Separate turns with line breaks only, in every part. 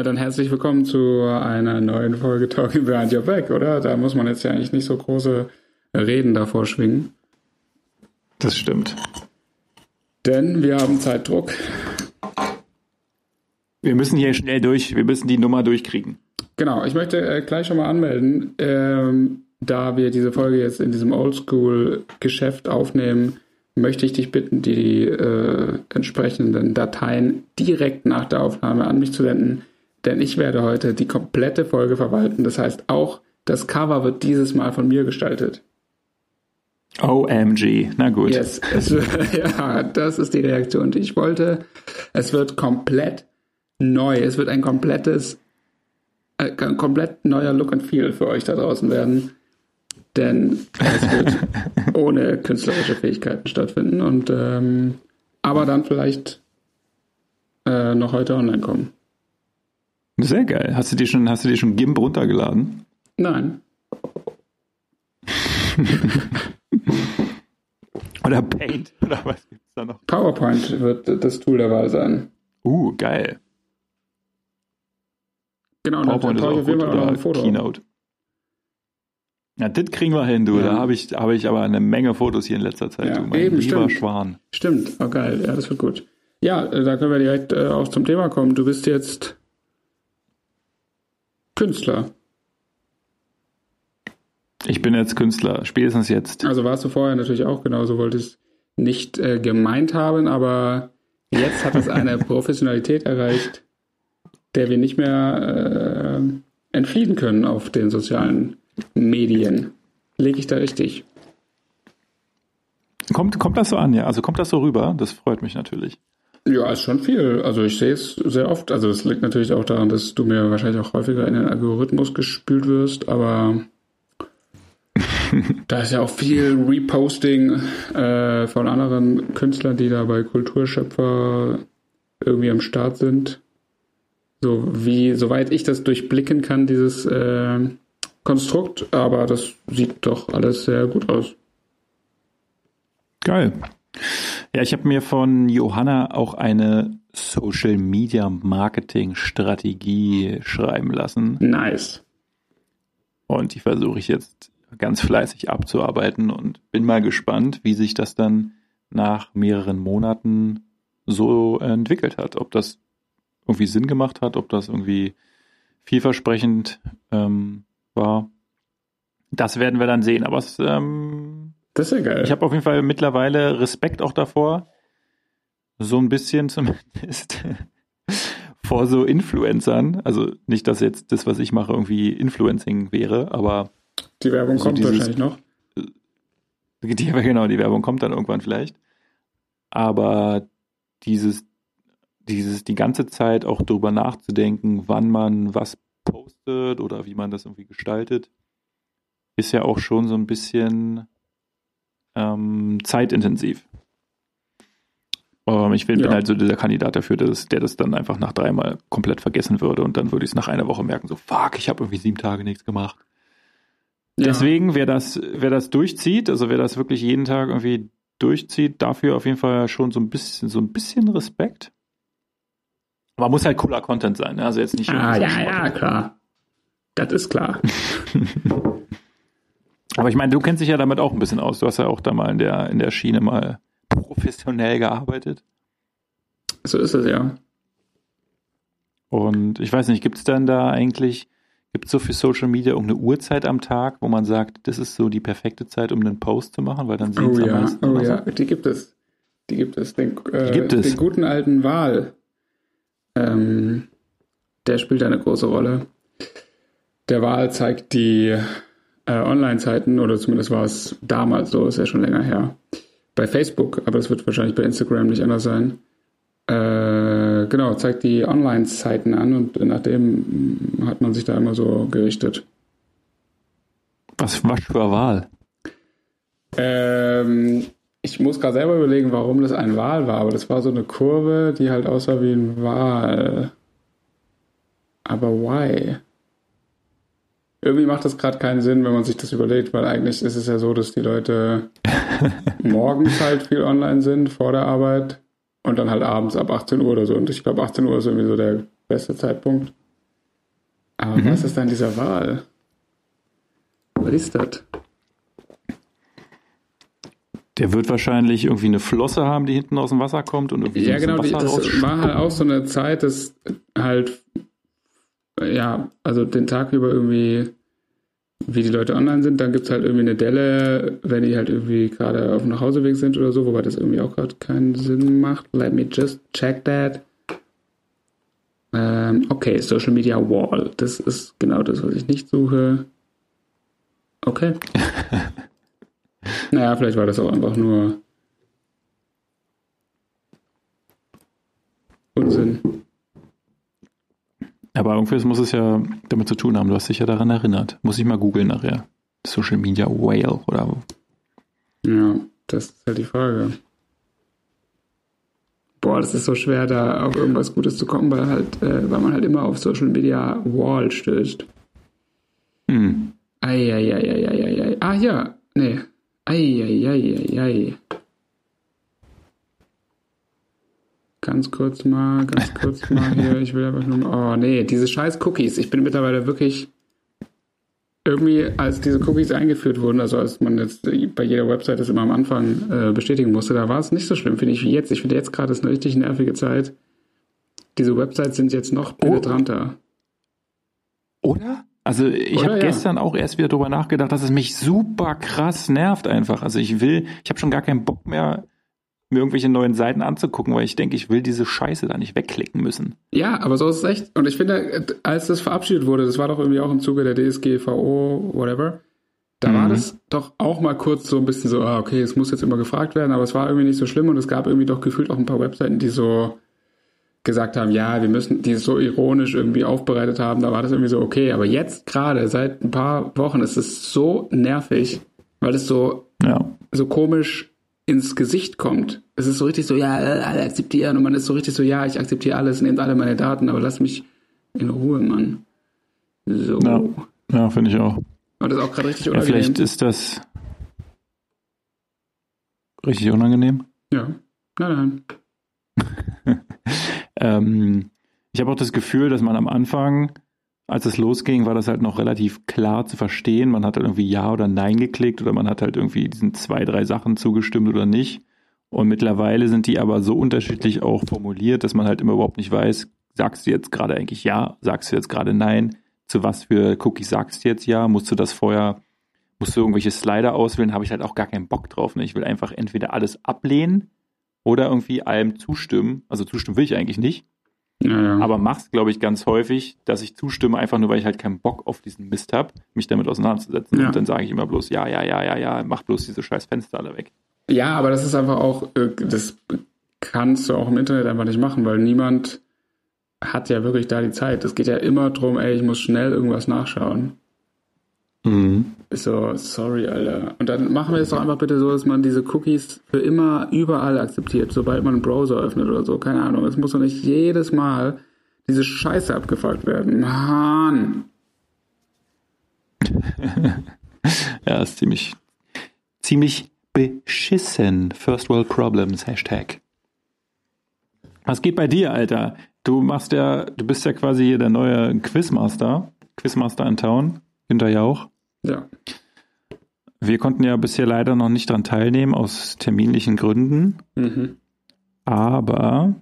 Na dann herzlich willkommen zu einer neuen Folge Talking Behind Your Back, oder? Da muss man jetzt ja eigentlich nicht so große Reden davor schwingen.
Das stimmt.
Denn wir haben Zeitdruck.
Wir müssen hier schnell durch, wir müssen die Nummer durchkriegen.
Genau, ich möchte äh, gleich schon mal anmelden, ähm, da wir diese Folge jetzt in diesem Oldschool-Geschäft aufnehmen, möchte ich dich bitten, die äh, entsprechenden Dateien direkt nach der Aufnahme an mich zu senden, denn ich werde heute die komplette Folge verwalten. Das heißt, auch das Cover wird dieses Mal von mir gestaltet.
OMG, na gut.
Yes, es, ja, das ist die Reaktion, die ich wollte. Es wird komplett neu. Es wird ein komplettes, äh, ein komplett neuer Look and Feel für euch da draußen werden. Denn es wird ohne künstlerische Fähigkeiten stattfinden und ähm, aber dann vielleicht äh, noch heute online kommen.
Sehr geil. Hast du dir schon, hast du dir schon GIMP runtergeladen?
Nein.
Oder Paint oder was gibt's da noch?
PowerPoint wird das Tool der Wahl sein.
Uh, geil.
Genau,
PowerPoint ist auch gut, oder
ein Foto.
Keynote. Ja, das kriegen wir hin, du.
Ja.
Da habe ich, habe ich aber eine Menge Fotos hier in letzter Zeit,
Ja,
du. Mein
eben,
lieber
stimmt.
Schwan.
Stimmt, oh geil, ja, das wird gut. Ja, äh, da können wir direkt äh, auch zum Thema kommen. Du bist jetzt Künstler.
Ich bin jetzt Künstler, spätestens jetzt.
Also warst du vorher natürlich auch genauso, wollte ich nicht äh, gemeint haben, aber jetzt hat es eine Professionalität erreicht, der wir nicht mehr äh, entfliehen können auf den sozialen Medien. Lege ich da richtig?
Kommt, kommt das so an, ja? Also kommt das so rüber? Das freut mich natürlich.
Ja, ist schon viel. Also ich sehe es sehr oft. Also es liegt natürlich auch daran, dass du mir wahrscheinlich auch häufiger in den Algorithmus gespült wirst, aber da ist ja auch viel Reposting äh, von anderen Künstlern, die da bei Kulturschöpfer irgendwie am Start sind. So wie, soweit ich das durchblicken kann, dieses äh, Konstrukt, aber das sieht doch alles sehr gut aus.
Geil. Ja, ich habe mir von Johanna auch eine Social Media Marketing Strategie schreiben lassen
Nice.
und die versuche ich jetzt ganz fleißig abzuarbeiten und bin mal gespannt, wie sich das dann nach mehreren Monaten so entwickelt hat. Ob das irgendwie Sinn gemacht hat, ob das irgendwie vielversprechend ähm, war. Das werden wir dann sehen. Aber es, ähm,
Das ist ja geil.
ich habe auf jeden Fall mittlerweile Respekt auch davor, so ein bisschen zumindest vor so Influencern. Also nicht, dass jetzt das, was ich mache, irgendwie Influencing wäre, aber
Die Werbung
so
kommt
dieses-
wahrscheinlich noch.
die, genau, die Werbung kommt dann irgendwann vielleicht. Aber dieses, dieses, die ganze Zeit auch darüber nachzudenken, wann man was postet oder wie man das irgendwie gestaltet, ist ja auch schon so ein bisschen ähm, zeitintensiv. Ähm, ich bin, bin
Ja.
halt so dieser Kandidat dafür, dass, der das dann einfach nach dreimal komplett vergessen würde und dann würde ich es nach einer Woche merken, so fuck, ich habe irgendwie sieben Tage nichts gemacht.
Ja.
Deswegen, wer das, wer das durchzieht, also wer das wirklich jeden Tag irgendwie durchzieht, dafür auf jeden Fall schon so ein bisschen, so ein bisschen Respekt. Aber muss halt cooler Content sein, ne? also jetzt nicht.
Ah, ja, ja, klar. Das ist klar.
Aber ich meine, du kennst dich ja damit auch ein bisschen aus. Du hast ja auch da mal in der, in der Schiene mal professionell gearbeitet.
So ist es ja.
Und ich weiß nicht, gibt es dann da eigentlich, gibt es so für Social Media irgendeine Uhrzeit am Tag, wo man sagt, das ist so die perfekte Zeit, um einen Post zu machen, weil dann sehen
Oh
es am
ja,
meisten.
oh ja, die gibt es. Die gibt es. Den, äh,
Die gibt es.
den guten alten Wahl. Ähm, der spielt eine große Rolle. Der Wahl zeigt die äh, Online-Zeiten, oder zumindest war es damals so, ist ja schon länger her. Bei Facebook, aber das wird wahrscheinlich bei Instagram nicht anders sein. Äh, genau, zeigt die Online-Zeiten an und nachdem hat man sich da immer so gerichtet.
Was, was für eine Wahl?
Ähm, ich muss gerade selber überlegen, warum das ein Wal war, aber das war so eine Kurve, die halt aussah wie ein Wal. Aber why? Irgendwie macht das gerade keinen Sinn, wenn man sich das überlegt, weil eigentlich ist es ja so, dass die Leute morgens halt viel online sind vor der Arbeit und dann halt abends ab 18 Uhr oder so. Und ich glaube, 18 Uhr ist irgendwie so der beste Zeitpunkt. Aber mhm. was ist dann dieser Wal? Was ist das?
Der wird wahrscheinlich irgendwie eine Flosse haben, die hinten aus dem Wasser kommt und irgendwie
Ja, so genau, die, das war halt auch so eine Zeit, dass halt ja, also den Tag über irgendwie wie die Leute online sind, dann gibt es halt irgendwie eine Delle, wenn die halt irgendwie gerade auf dem Nachhauseweg sind oder so, wobei das irgendwie auch gerade keinen Sinn macht. Let me just check that. Ähm, okay, Social Media Wall. Das ist genau das, was ich nicht suche. Okay. naja, vielleicht war das auch einfach nur
Aber irgendwie muss es ja damit zu tun haben. Du hast dich ja daran erinnert. Muss ich mal googeln nachher. Social Media Whale oder wo.
Ja, das ist halt die Frage. Boah, das ist so schwer, da auf irgendwas Gutes zu kommen, weil halt, äh, weil man halt immer auf Social Media Wall stößt. Hm. Eieieiei. Ah ja, nee. Eieieiei. Ganz kurz mal, ganz kurz mal hier. Ich will einfach nur. Oh nee, diese scheiß Cookies. Ich bin mittlerweile wirklich irgendwie, als diese Cookies eingeführt wurden, also als man jetzt bei jeder Website das immer am Anfang äh, bestätigen musste, da war es nicht so schlimm, finde ich, wie jetzt. Ich finde jetzt gerade ist eine richtig nervige Zeit. Diese Websites sind jetzt noch penetranter.
Oder? Also ich habe ja. gestern auch erst wieder darüber nachgedacht, dass es mich super krass nervt einfach. Also ich will, ich habe schon gar keinen Bock mehr mir irgendwelche neuen Seiten anzugucken, weil ich denke, ich will diese Scheiße da nicht wegklicken müssen.
Ja, aber so ist es echt. Und ich finde, als das verabschiedet wurde, das war doch irgendwie auch im Zuge der DSGVO, whatever, da mhm. war das doch auch mal kurz so ein bisschen so, ah, okay, es muss jetzt immer gefragt werden, aber es war irgendwie nicht so schlimm und es gab irgendwie doch gefühlt auch ein paar Webseiten, die so gesagt haben, ja, wir müssen, die es so ironisch irgendwie aufbereitet haben, da war das irgendwie so okay. Aber jetzt gerade, seit ein paar Wochen, ist es so nervig, weil es so, ja. so komisch ins Gesicht kommt. Es ist so richtig so, ja, alle akzeptieren und man ist so richtig so, ja, ich akzeptiere alles, nehmt alle meine Daten, aber lass mich in Ruhe, Mann. So.
Ja, ja finde ich auch.
Und das ist auch gerade richtig
unangenehm. Ja, vielleicht ist das richtig unangenehm.
Ja, nein,
nein. ähm, ich habe auch das Gefühl, dass man am Anfang als es losging, war das halt noch relativ klar zu verstehen. Man hat halt irgendwie Ja oder Nein geklickt oder man hat halt irgendwie diesen zwei, drei Sachen zugestimmt oder nicht. Und mittlerweile sind die aber so unterschiedlich auch formuliert, dass man halt immer überhaupt nicht weiß, sagst du jetzt gerade eigentlich Ja, sagst du jetzt gerade Nein, zu was für Cookies sagst du jetzt Ja, musst du das vorher, musst du irgendwelche Slider auswählen, habe ich halt auch gar keinen Bock drauf. Ne? Ich will einfach entweder alles ablehnen oder irgendwie allem zustimmen. Also zustimmen will ich eigentlich nicht. Ja, ja. Aber mach's, glaube ich, ganz häufig, dass ich zustimme, einfach nur, weil ich halt keinen Bock auf diesen Mist habe, mich damit auseinanderzusetzen. Ja. Und dann sage ich immer bloß, ja, ja, ja, ja, ja, mach bloß diese scheiß Fenster alle weg.
Ja, aber das ist einfach auch, äh, das kannst du auch im Internet einfach nicht machen, weil niemand hat ja wirklich da die Zeit. Es geht ja immer darum, ey, ich muss schnell irgendwas nachschauen. Mhm. So, sorry, Alter. Und dann machen wir es doch einfach bitte so, dass man diese Cookies für immer überall akzeptiert, sobald man einen Browser öffnet oder so. Keine Ahnung. Es muss doch nicht jedes Mal diese Scheiße abgefragt werden. Mann.
ja, ist ziemlich, ziemlich beschissen. First World Problems, Hashtag. Was geht bei dir, Alter? Du machst ja, du bist ja quasi hier der neue Quizmaster. Quizmaster in Town. Günter Jauch.
Ja.
Wir konnten ja bisher leider noch nicht daran teilnehmen, aus terminlichen Gründen. Mhm. Aber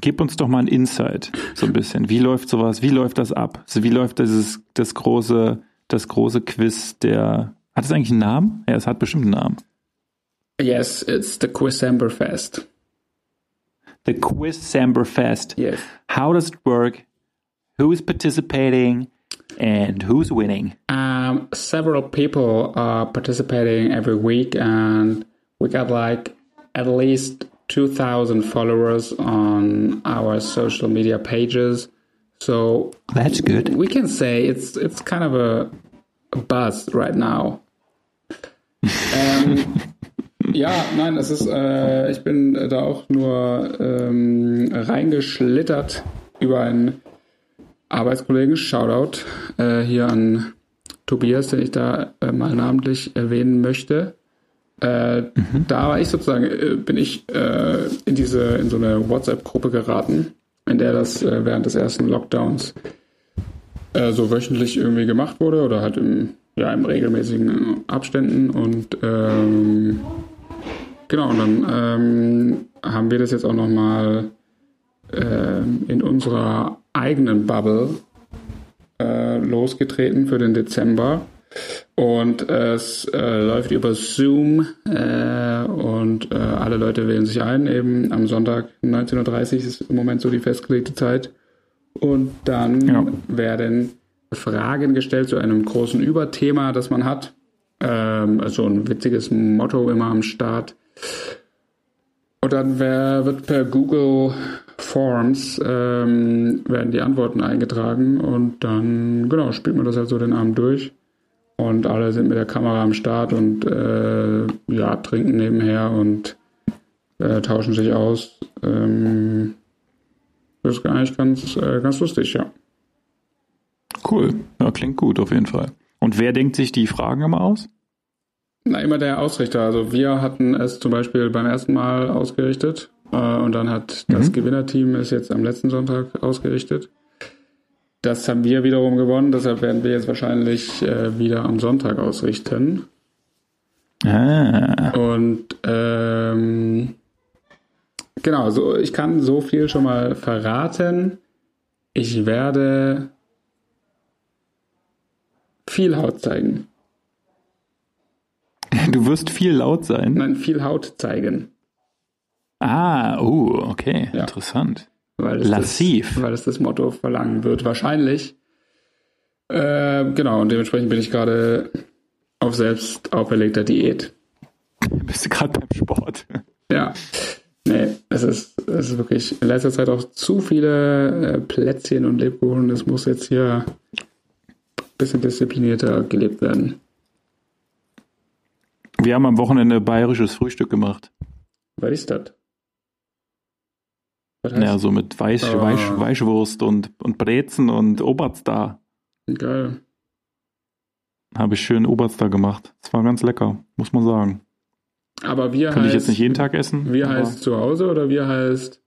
gib uns doch mal ein Insight, so ein bisschen. Wie läuft sowas? Wie läuft das ab? Also wie läuft dieses, das große, das große Quiz der, hat es eigentlich einen Namen? Ja, es hat bestimmt einen Namen.
Yes, it's the Quizember Fest.
The Quizember Fest.
Yes.
How does it work? Who is participating? And who's winning?
Um, several people are participating every week, and we got like at least 2,000 followers on our social media pages. So
that's good.
We can say it's it's kind of a, a buzz right now. ähm, ja, nein, es ist, äh, ich bin da auch nur ähm, reingeschlittert über ein Arbeitskollegen, Shoutout äh, hier an Tobias, den ich da äh, mal namentlich erwähnen möchte. Äh, mhm. Da war ich sozusagen, äh, bin ich äh, in diese, in so eine WhatsApp-Gruppe geraten, in der das äh, während des ersten Lockdowns so wöchentlich irgendwie gemacht wurde oder halt im, ja, im regelmäßigen Abständen. Und ähm, genau, und dann ähm, haben wir das jetzt auch nochmal äh, in unserer eigenen Bubble äh, losgetreten für den Dezember. Und es äh, läuft über Zoom äh, und äh, alle Leute wählen sich ein. Eben am Sonntag 19.30 Uhr ist im Moment so die festgelegte Zeit. Und dann ja. werden Fragen gestellt zu einem großen Überthema, das man hat. Ähm, also ein witziges Motto immer am Start. Und dann wär, wird per Google Forms ähm, werden die Antworten eingetragen und dann genau spielt man das halt so den Abend durch und alle sind mit der Kamera am Start und äh, ja trinken nebenher und äh, tauschen sich aus. Ähm, das ist eigentlich ganz äh, ganz lustig, ja.
Cool, ja klingt gut auf jeden Fall. Und wer denkt sich die Fragen immer aus?
Na, immer der Ausrichter. Also wir hatten es zum Beispiel beim ersten Mal ausgerichtet und dann hat das mhm. Gewinnerteam es jetzt am letzten Sonntag ausgerichtet. Das haben wir wiederum gewonnen, deshalb werden wir jetzt wahrscheinlich äh, wieder am Sonntag ausrichten. Ah. Und ähm, genau, so ich kann so viel schon mal verraten. Ich werde viel Haut zeigen.
Du wirst viel laut sein?
Nein, viel Haut zeigen.
Ah, oh, okay, ja. interessant.
Weil es Lassiv. Das, weil es das Motto verlangen wird, wahrscheinlich. Äh, genau, und dementsprechend bin ich gerade auf selbst auferlegter Diät.
Bist du gerade beim Sport?
Ja. Nee, es ist, es ist wirklich in letzter Zeit auch zu viele äh, Plätzchen und Lebkuchen. Es muss jetzt hier ein bisschen disziplinierter gelebt werden.
Wir haben am Wochenende bayerisches Frühstück gemacht.
Was ist das?
Ja, so mit Weich, oh. Weich, Weichwurst und, und Brezen und Oberst da.
Geil.
Habe ich schön Oberst da gemacht. Das war ganz lecker, muss man sagen.
Aber wir
Könnte ich jetzt nicht jeden Tag essen.
Wir heißt zu Hause oder wir heißt.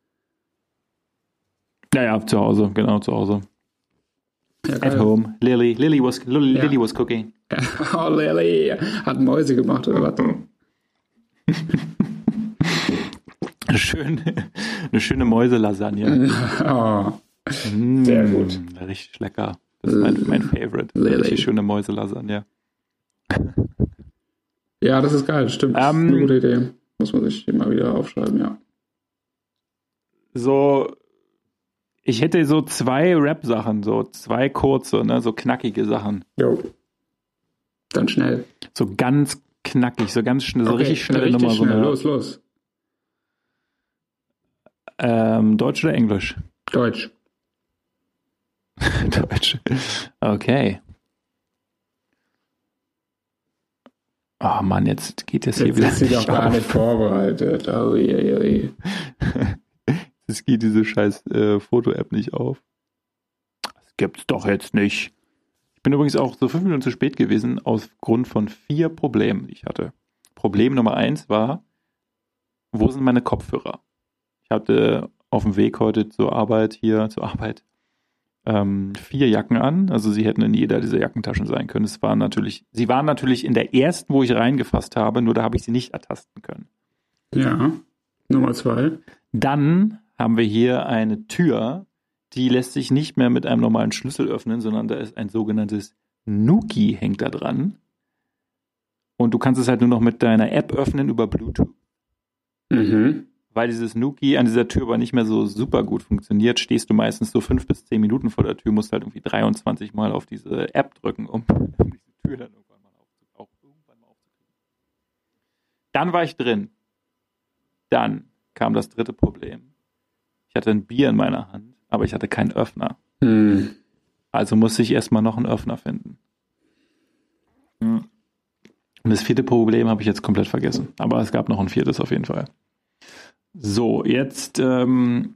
Ja, ja, zu Hause, genau, zu Hause. Ja, At home. Lily, Lily was, Lily, ja. Lily was cooking.
oh, Lily. Hat Mäuse gemacht oder was?
Schön, eine schöne Mäuselasagne.
Oh, sehr mmh, gut.
Richtig lecker. Das ist mein, mein Favorite. Lily. Richtig schöne Mäuselasagne.
Ja, das ist geil, stimmt. Um, eine ähm, gute Idee. Muss man sich immer wieder aufschreiben, ja.
So, ich hätte so zwei Rap-Sachen, so zwei kurze, ne, so knackige Sachen.
Jo. Dann schnell.
So ganz knackig, so ganz schnell, so okay, richtig schnell
Nummer. So eine, los, los.
Ähm, Deutsch oder Englisch?
Deutsch.
Deutsch. Okay. Oh Mann, jetzt geht das hier
jetzt
wieder.
Ist sie doch gar nicht vorbereitet. Oh, je, je.
Es geht diese scheiß äh, Foto-App nicht auf. Das gibt's doch jetzt nicht. Ich bin übrigens auch so fünf Minuten zu spät gewesen, aufgrund von vier Problemen, die ich hatte. Problem Nummer eins war, wo sind meine Kopfhörer? Ich hatte auf dem Weg heute zur Arbeit hier, zur Arbeit, ähm, vier Jacken an. Also sie hätten in jeder dieser Jackentaschen sein können. Es waren natürlich, sie waren natürlich in der ersten, wo ich reingefasst habe, nur da habe ich sie nicht ertasten können.
Ja, Nummer zwei.
Dann haben wir hier eine Tür, die lässt sich nicht mehr mit einem normalen Schlüssel öffnen, sondern da ist ein sogenanntes Nuki hängt da dran. Und du kannst es halt nur noch mit deiner App öffnen über Bluetooth.
Mhm
weil dieses Nuki an dieser Tür aber nicht mehr so super gut funktioniert, stehst du meistens so fünf bis zehn Minuten vor der Tür, musst halt irgendwie 23 Mal auf diese App drücken, um diese Tür dann irgendwann mal, auch irgendwann mal aufzukriegen. Dann war ich drin. Dann kam das dritte Problem. Ich hatte ein Bier in meiner Hand, aber ich hatte keinen Öffner.
Hm.
Also musste ich erstmal noch einen Öffner finden. Und das vierte Problem habe ich jetzt komplett vergessen. Aber es gab noch ein viertes auf jeden Fall. So, jetzt ähm,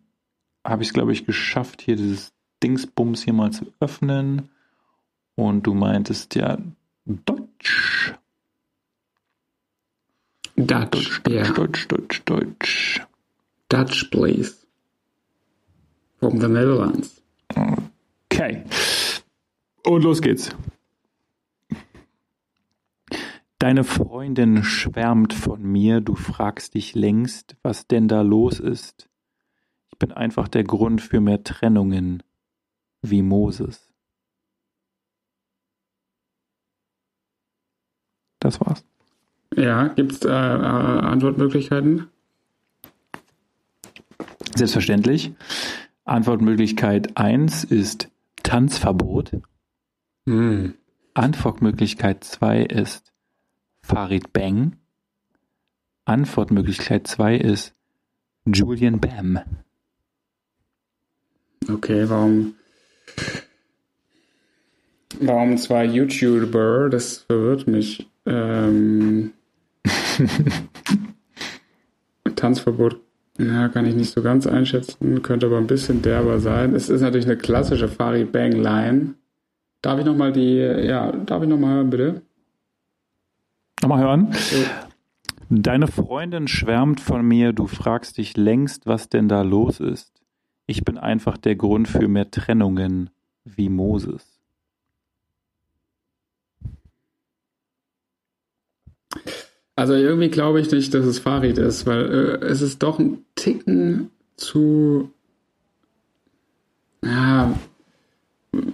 habe ich es, glaube ich, geschafft, hier dieses Dingsbums hier mal zu öffnen. Und du meintest ja Deutsch.
Dutch,
Deutsch, Deutsch, yeah. Deutsch, Deutsch, Deutsch.
Dutch, please. From the Netherlands.
Okay. Und los geht's. Deine Freundin schwärmt von mir, du fragst dich längst, was denn da los ist. Ich bin einfach der Grund für mehr Trennungen, wie Moses. Das war's.
Ja, gibt's äh, äh, Antwortmöglichkeiten?
Selbstverständlich. Antwortmöglichkeit 1 ist Tanzverbot.
Hm.
Antwortmöglichkeit 2 ist Farid Bang. Antwortmöglichkeit 2 ist Julian Bam.
Okay, warum? Warum zwei YouTuber? Das verwirrt mich. Ähm, Tanzverbot ja, kann ich nicht so ganz einschätzen, könnte aber ein bisschen derber sein. Es ist natürlich eine klassische Farid Bang Line. Darf ich nochmal die, ja, darf ich nochmal hören, bitte?
Nochmal hören. Deine Freundin schwärmt von mir, du fragst dich längst, was denn da los ist. Ich bin einfach der Grund für mehr Trennungen wie Moses.
Also irgendwie glaube ich nicht, dass es Farid ist, weil äh, es ist doch ein Ticken zu. Ja,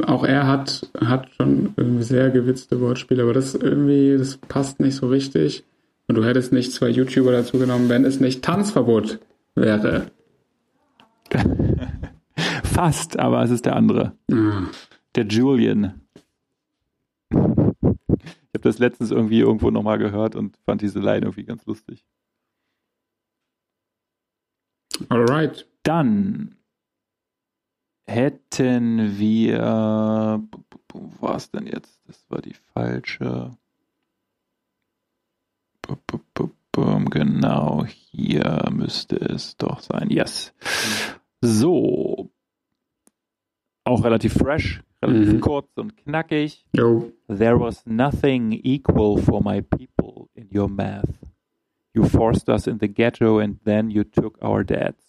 auch er hat, hat schon irgendwie sehr gewitzte Wortspiele, aber das irgendwie, das passt nicht so richtig. Und du hättest nicht zwei YouTuber dazu genommen, wenn es nicht Tanzverbot wäre.
Fast, aber es ist der andere.
Ah.
Der Julian. Ich habe das letztens irgendwie irgendwo nochmal gehört und fand diese Line irgendwie ganz lustig.
Alright.
Dann hätten wir. Wo war es denn jetzt? Das war die falsche. Genau, hier müsste es doch sein. Yes. So. Auch relativ fresh, relativ
Mhm.
kurz und knackig.
Jo.
There was nothing equal for my people in your math. You forced us in the ghetto and then you took our dads.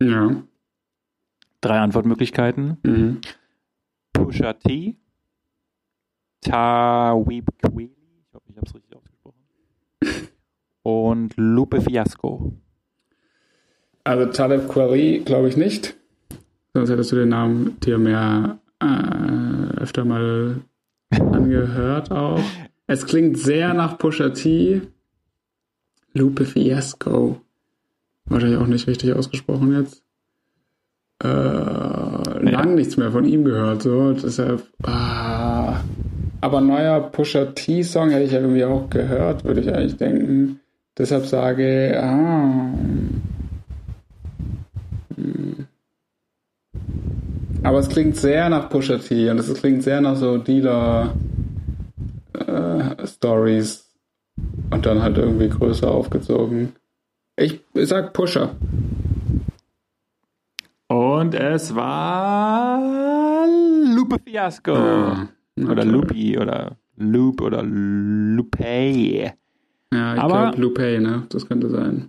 Ja.
Drei Antwortmöglichkeiten.
Mhm.
Pusha T, Tawib Kweli, ich hoffe, ich habe es richtig ausgesprochen, und Lupe Fiasco.
Also Taleb Kweli glaube ich nicht. Sonst hättest du den Namen dir mehr äh, öfter mal angehört auch. Es klingt sehr nach Pusha T. Lupe Fiasco. Wahrscheinlich auch nicht richtig ausgesprochen jetzt. Äh, lang nichts mehr von ihm gehört, so. Deshalb. Ah. Aber neuer Pusha T-Song hätte ich ja irgendwie auch gehört, würde ich eigentlich denken. Deshalb sage, ah. Hm. Aber es klingt sehr nach Pusha T und es klingt sehr nach so Dealer-Stories und dann halt irgendwie größer aufgezogen. Ich, sag Pusher.
Und es war Lupe Fiasco.
Ah,
oder. Lupi oder Loop oder Lupe.
Ja, ich glaube Lupe, ne? Das könnte sein.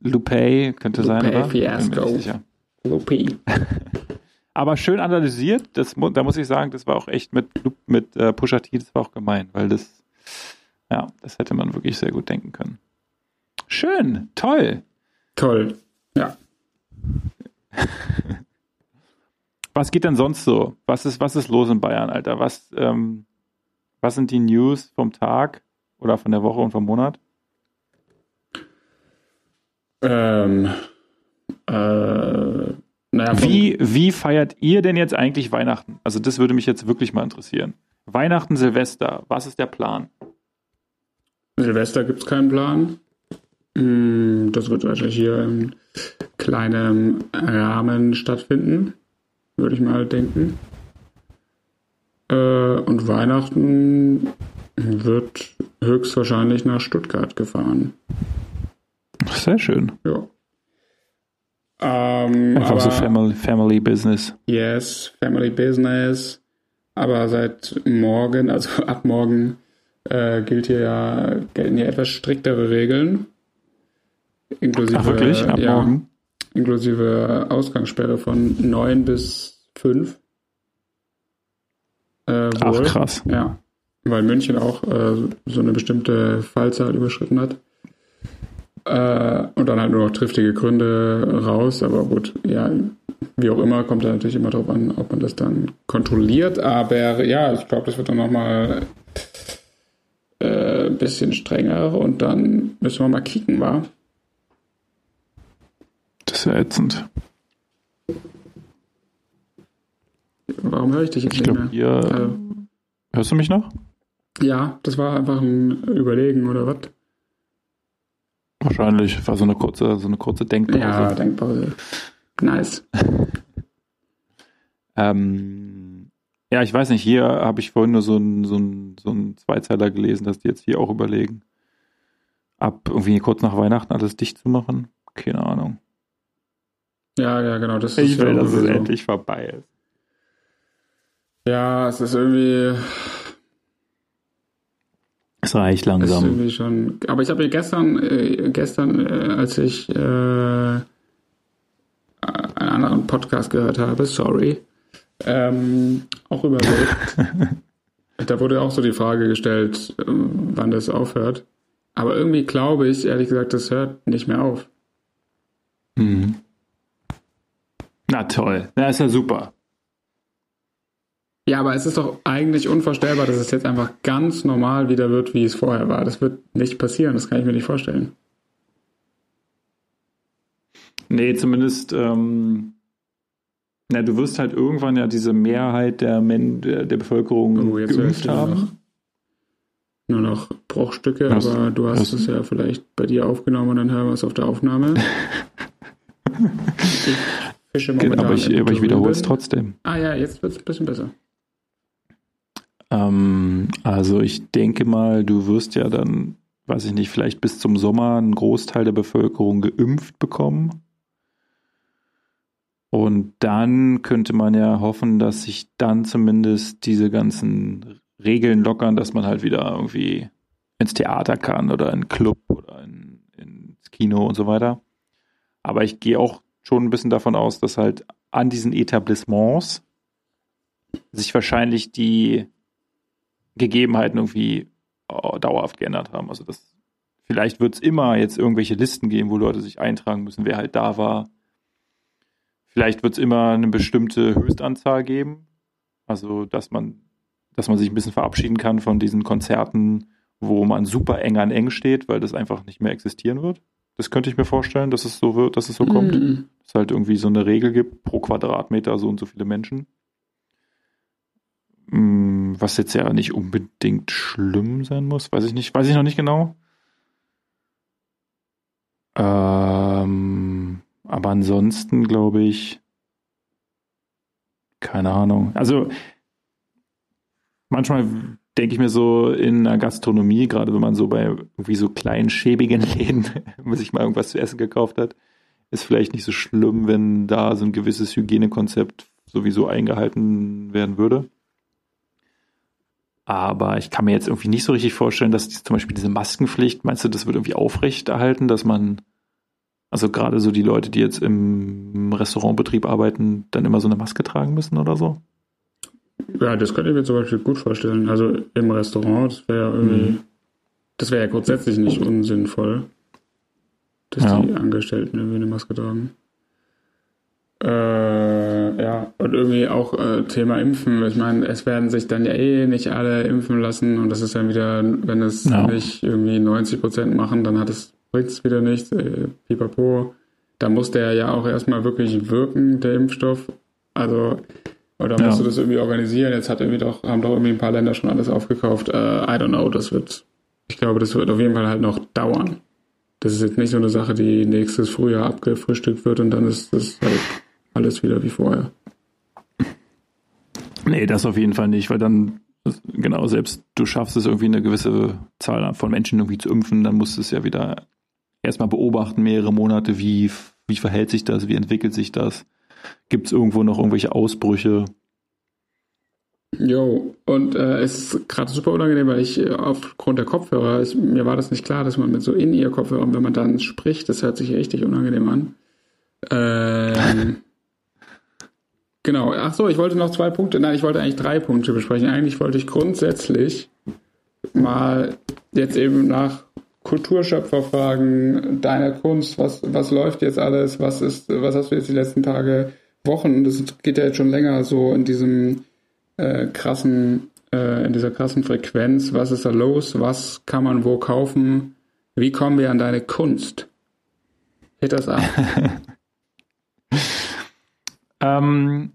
Lupe könnte sein,
Lupe
oder?
Fiasco. Lupe.
Aber schön analysiert. Das, da muss ich sagen, das war auch echt mit, mit äh, Pusha T, das war auch gemein, weil das, ja, das hätte man wirklich sehr gut denken können. Schön, toll.
Toll. Ja.
Was geht denn sonst so? Was ist, was ist los in Bayern, Alter? Was, ähm, was sind die News vom Tag oder von der Woche und vom Monat?
Ähm, äh, naja,
Wie, wie feiert ihr denn jetzt eigentlich Weihnachten? Also das würde mich jetzt wirklich mal interessieren. Weihnachten, Silvester, was ist der Plan?
Silvester gibt es keinen Plan. Mm, Das wird wahrscheinlich hier in kleinem Rahmen stattfinden, würde ich mal denken. Äh, Und Weihnachten wird höchstwahrscheinlich nach Stuttgart gefahren.
Sehr schön.
Ja. Ähm,
Einfach
aber,
so Family, Family Business.
Yes, Family Business. Aber seit morgen, also ab morgen, äh, gilt hier ja, gelten hier etwas striktere Regeln. Inklusive,
Ach wirklich? Ab
ja,
morgen?
inklusive Ausgangssperre von 9 bis fünf.
Äh, Ach, krass.
Ja. Weil München auch äh, so eine bestimmte Fallzahl überschritten hat. Äh, und dann halt nur noch triftige Gründe raus. Aber gut, ja, wie auch immer, kommt da natürlich immer drauf an, ob man das dann kontrolliert. Aber ja, ich glaube, das wird dann nochmal äh, ein bisschen strenger und dann müssen wir mal kicken, wa?
Ja ätzend.
Warum höre ich dich jetzt ich nicht glaub, mehr?
Hier, also, hörst du mich noch?
Ja, das war einfach ein Überlegen oder was?
Wahrscheinlich war so eine kurze, so eine kurze Denkpause.
Ja, Denkpause. Nice.
ähm, ja, ich weiß nicht, hier habe ich vorhin nur so einen so so ein Zweizeiler gelesen, dass die jetzt hier auch überlegen, ab irgendwie kurz nach Weihnachten alles dicht zu machen. Keine Ahnung.
Ja, ja, genau.
Das ich will, dass es so. endlich vorbei ist.
Ja, es ist irgendwie.
Es reicht langsam.
Ist irgendwie schon, aber ich habe mir gestern, äh, gestern, äh, als ich äh, einen anderen Podcast gehört habe, sorry, ähm, auch überlegt. da wurde auch so die Frage gestellt, ähm, wann das aufhört. Aber irgendwie glaube ich, ehrlich gesagt, das hört nicht mehr auf.
Mhm. Na toll, das ist ja super.
Ja, aber es ist doch eigentlich unvorstellbar, dass es jetzt einfach ganz normal wieder wird, wie es vorher war. Das wird nicht passieren, das kann ich mir nicht vorstellen.
Nee, zumindest, ähm, na, du wirst halt irgendwann ja diese Mehrheit der, Men der, der Bevölkerung oh, geimpft haben.
Nur noch Bruchstücke, was, aber du hast es ja vielleicht bei dir aufgenommen und dann hören wir es auf der Aufnahme.
fische momentan aber ich, aber ich wiederhole es trotzdem.
Ah ja, jetzt wird es ein bisschen besser.
Ähm, also ich denke mal, du wirst ja dann, weiß ich nicht, vielleicht bis zum Sommer einen Großteil der Bevölkerung geimpft bekommen. Und dann könnte man ja hoffen, dass sich dann zumindest diese ganzen Regeln lockern, dass man halt wieder irgendwie ins Theater kann oder in Club oder in, ins Kino und so weiter. Aber ich gehe auch schon ein bisschen davon aus, dass halt an diesen Etablissements sich wahrscheinlich die Gegebenheiten irgendwie oh, dauerhaft geändert haben. Also das, vielleicht wird es immer jetzt irgendwelche Listen geben, wo Leute sich eintragen müssen, wer halt da war. Vielleicht wird es immer eine bestimmte Höchstanzahl geben. Also, dass man, dass man sich ein bisschen verabschieden kann von diesen Konzerten, wo man super eng an eng steht, weil das einfach nicht mehr existieren wird. Das könnte ich mir vorstellen, dass es so wird, dass es so kommt. Mhm. Dass es halt irgendwie so eine Regel gibt, pro Quadratmeter so und so viele Menschen. Mm, was jetzt ja nicht unbedingt schlimm sein muss, weiß ich nicht, weiß ich noch nicht genau. Ähm, aber ansonsten glaube ich, keine Ahnung. Also manchmal denke ich mir so in der Gastronomie, gerade wenn man so bei irgendwie so kleinen, schäbigen Läden, sich mal irgendwas zu essen gekauft hat, ist vielleicht nicht so schlimm, wenn da so ein gewisses Hygienekonzept sowieso eingehalten werden würde. Aber ich kann mir jetzt irgendwie nicht so richtig vorstellen, dass die, zum Beispiel diese Maskenpflicht, meinst du, das wird irgendwie aufrechterhalten, dass man, also gerade so die Leute, die jetzt im Restaurantbetrieb arbeiten, dann immer so eine Maske tragen müssen oder so?
Ja, das könnte ich mir zum Beispiel gut vorstellen. Also im Restaurant, das wäre ja irgendwie, mhm. das wäre ja grundsätzlich nicht unsinnvoll, dass ja. die Angestellten irgendwie eine Maske tragen. Äh, ja, und irgendwie auch äh, Thema Impfen. Ich meine, es werden sich dann ja eh nicht alle impfen lassen und das ist dann wieder, wenn es ja. nicht irgendwie 90 Prozent machen, dann hat es bringt es wieder nichts. Äh, pipapo. Da muss der ja auch erstmal wirklich wirken, der Impfstoff. Also, oder musst ja. du das irgendwie organisieren? Jetzt hat irgendwie doch, haben doch irgendwie ein paar Länder schon alles aufgekauft. Äh, I don't know, das wird, ich glaube, das wird auf jeden Fall halt noch dauern. Das ist jetzt nicht so eine Sache, die nächstes Frühjahr abgefrühstückt wird und dann ist das halt alles wieder wie vorher.
Nee, das auf jeden Fall nicht, weil dann, genau, selbst du schaffst es irgendwie eine gewisse Zahl von Menschen irgendwie zu impfen, dann musst du es ja wieder erstmal beobachten, mehrere Monate, wie, wie verhält sich das, wie entwickelt sich das, gibt es irgendwo noch irgendwelche Ausbrüche.
Jo, und äh, es ist gerade super unangenehm, weil ich äh, aufgrund der Kopfhörer, ich, mir war das nicht klar, dass man mit so in ihr Kopfhörern, wenn man dann spricht, das hört sich richtig unangenehm an. Ähm, Genau. Ach so, ich wollte noch zwei Punkte. Nein, ich wollte eigentlich drei Punkte besprechen. Eigentlich wollte ich grundsätzlich mal jetzt eben nach Kulturschöpfer fragen, deiner Kunst, was, was läuft jetzt alles, was ist, was hast du jetzt die letzten Tage, Wochen, das geht ja jetzt schon länger so in diesem äh, krassen, äh, in dieser krassen Frequenz, was ist da los, was kann man wo kaufen, wie kommen wir an deine Kunst? Hit das ab.
ähm,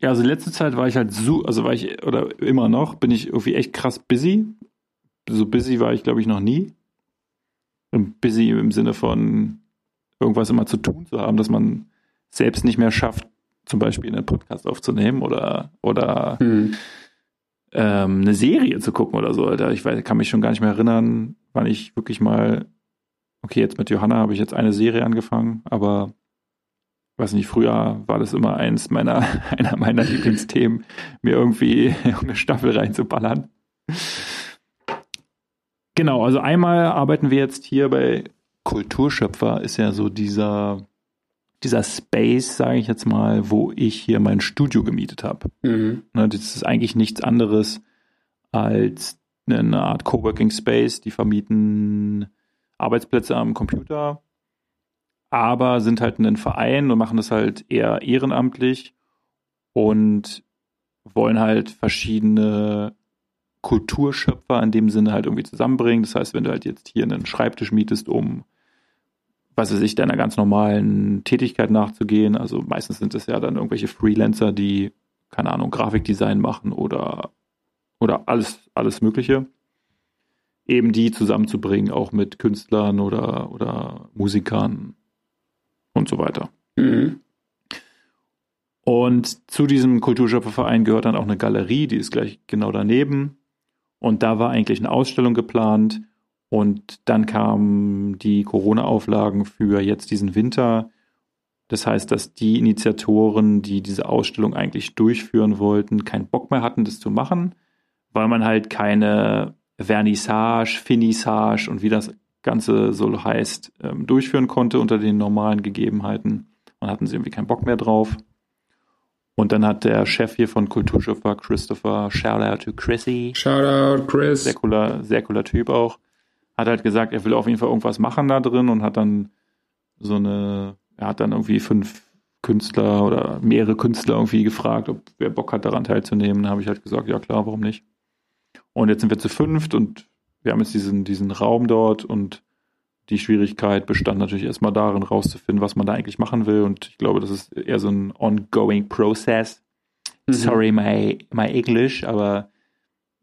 ja, also letzte Zeit war ich halt so, also war ich, oder immer noch, bin ich irgendwie echt krass busy. So busy war ich, glaube ich, noch nie. Und busy im Sinne von irgendwas immer zu tun zu haben, dass man selbst nicht mehr schafft, zum Beispiel einen Podcast aufzunehmen oder, oder hm. ähm, eine Serie zu gucken oder so. Alter. Ich weiß, kann mich schon gar nicht mehr erinnern, wann ich wirklich mal, okay, jetzt mit Johanna habe ich jetzt eine Serie angefangen, aber weiß nicht, früher war das immer eins meiner, einer meiner Lieblingsthemen, mir irgendwie eine Staffel reinzuballern. Genau, also einmal arbeiten wir jetzt hier bei Kulturschöpfer, ist ja so dieser, dieser Space, sage ich jetzt mal, wo ich hier mein Studio gemietet habe. Mhm. Ne, das ist eigentlich nichts anderes als eine Art Coworking Space. Die vermieten Arbeitsplätze am Computer aber sind halt ein Verein und machen das halt eher ehrenamtlich und wollen halt verschiedene Kulturschöpfer in dem Sinne halt irgendwie zusammenbringen. Das heißt, wenn du halt jetzt hier einen Schreibtisch mietest, um was weiß ich, deiner ganz normalen Tätigkeit nachzugehen. Also meistens sind es ja dann irgendwelche Freelancer, die, keine Ahnung, Grafikdesign machen oder, oder alles, alles Mögliche. Eben die zusammenzubringen, auch mit Künstlern oder, oder Musikern und so weiter. Mhm. Und zu diesem Kulturschöpferverein gehört dann auch eine Galerie, die ist gleich genau daneben. Und da war eigentlich eine Ausstellung geplant. Und dann kamen die Corona-Auflagen für jetzt diesen Winter. Das heißt, dass die Initiatoren, die diese Ausstellung eigentlich durchführen wollten, keinen Bock mehr hatten, das zu machen, weil man halt keine Vernissage, Finissage und wie das Ganze so heißt, ähm, durchführen konnte unter den normalen Gegebenheiten. Dann hatten sie irgendwie keinen Bock mehr drauf. Und dann hat der Chef hier von Kulturschöpfer, Christopher, shout out to Chrissy.
Shout out, Chris.
Sehr cooler, sehr cooler Typ auch. Hat halt gesagt, er will auf jeden Fall irgendwas machen da drin und hat dann so eine, er hat dann irgendwie fünf Künstler oder mehrere Künstler irgendwie gefragt, ob wer Bock hat, daran teilzunehmen. Da habe ich halt gesagt, ja klar, warum nicht. Und jetzt sind wir zu fünft und wir haben jetzt diesen, diesen Raum dort und die Schwierigkeit bestand natürlich erstmal darin, rauszufinden, was man da eigentlich machen will. Und ich glaube, das ist eher so ein ongoing process. Mhm. Sorry, my, my English, aber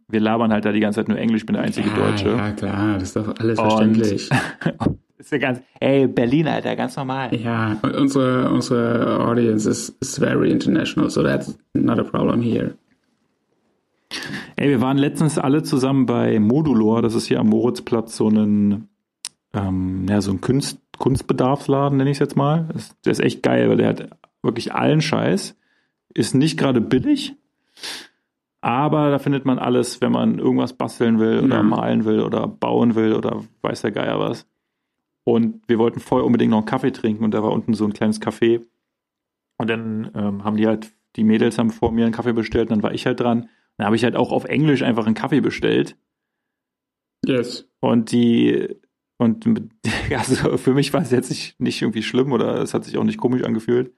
wir labern halt da die ganze Zeit nur Englisch, ich bin der einzige
ja,
Deutsche.
Ja, klar, das ist doch alles verständlich.
ist ja ganz, ey, Berlin, Alter, ganz normal.
Ja, unsere, unsere Audience is, is very international, so that's not a problem here.
Ey, wir waren letztens alle zusammen bei Modulor, das ist hier am Moritzplatz so ein, ähm, ja, so ein Kunst, Kunstbedarfsladen, nenne ich es jetzt mal. Das, der ist echt geil, weil der hat wirklich allen Scheiß. Ist nicht gerade billig, aber da findet man alles, wenn man irgendwas basteln will oder ja. malen will oder bauen will oder weiß der Geier was. Und wir wollten vorher unbedingt noch einen Kaffee trinken und da war unten so ein kleines Café. Und dann ähm, haben die halt, die Mädels haben vor mir einen Kaffee bestellt, und dann war ich halt dran. Dann habe ich halt auch auf Englisch einfach einen Kaffee bestellt.
Yes.
Und die, und also für mich war es jetzt nicht, nicht irgendwie schlimm oder es hat sich auch nicht komisch angefühlt.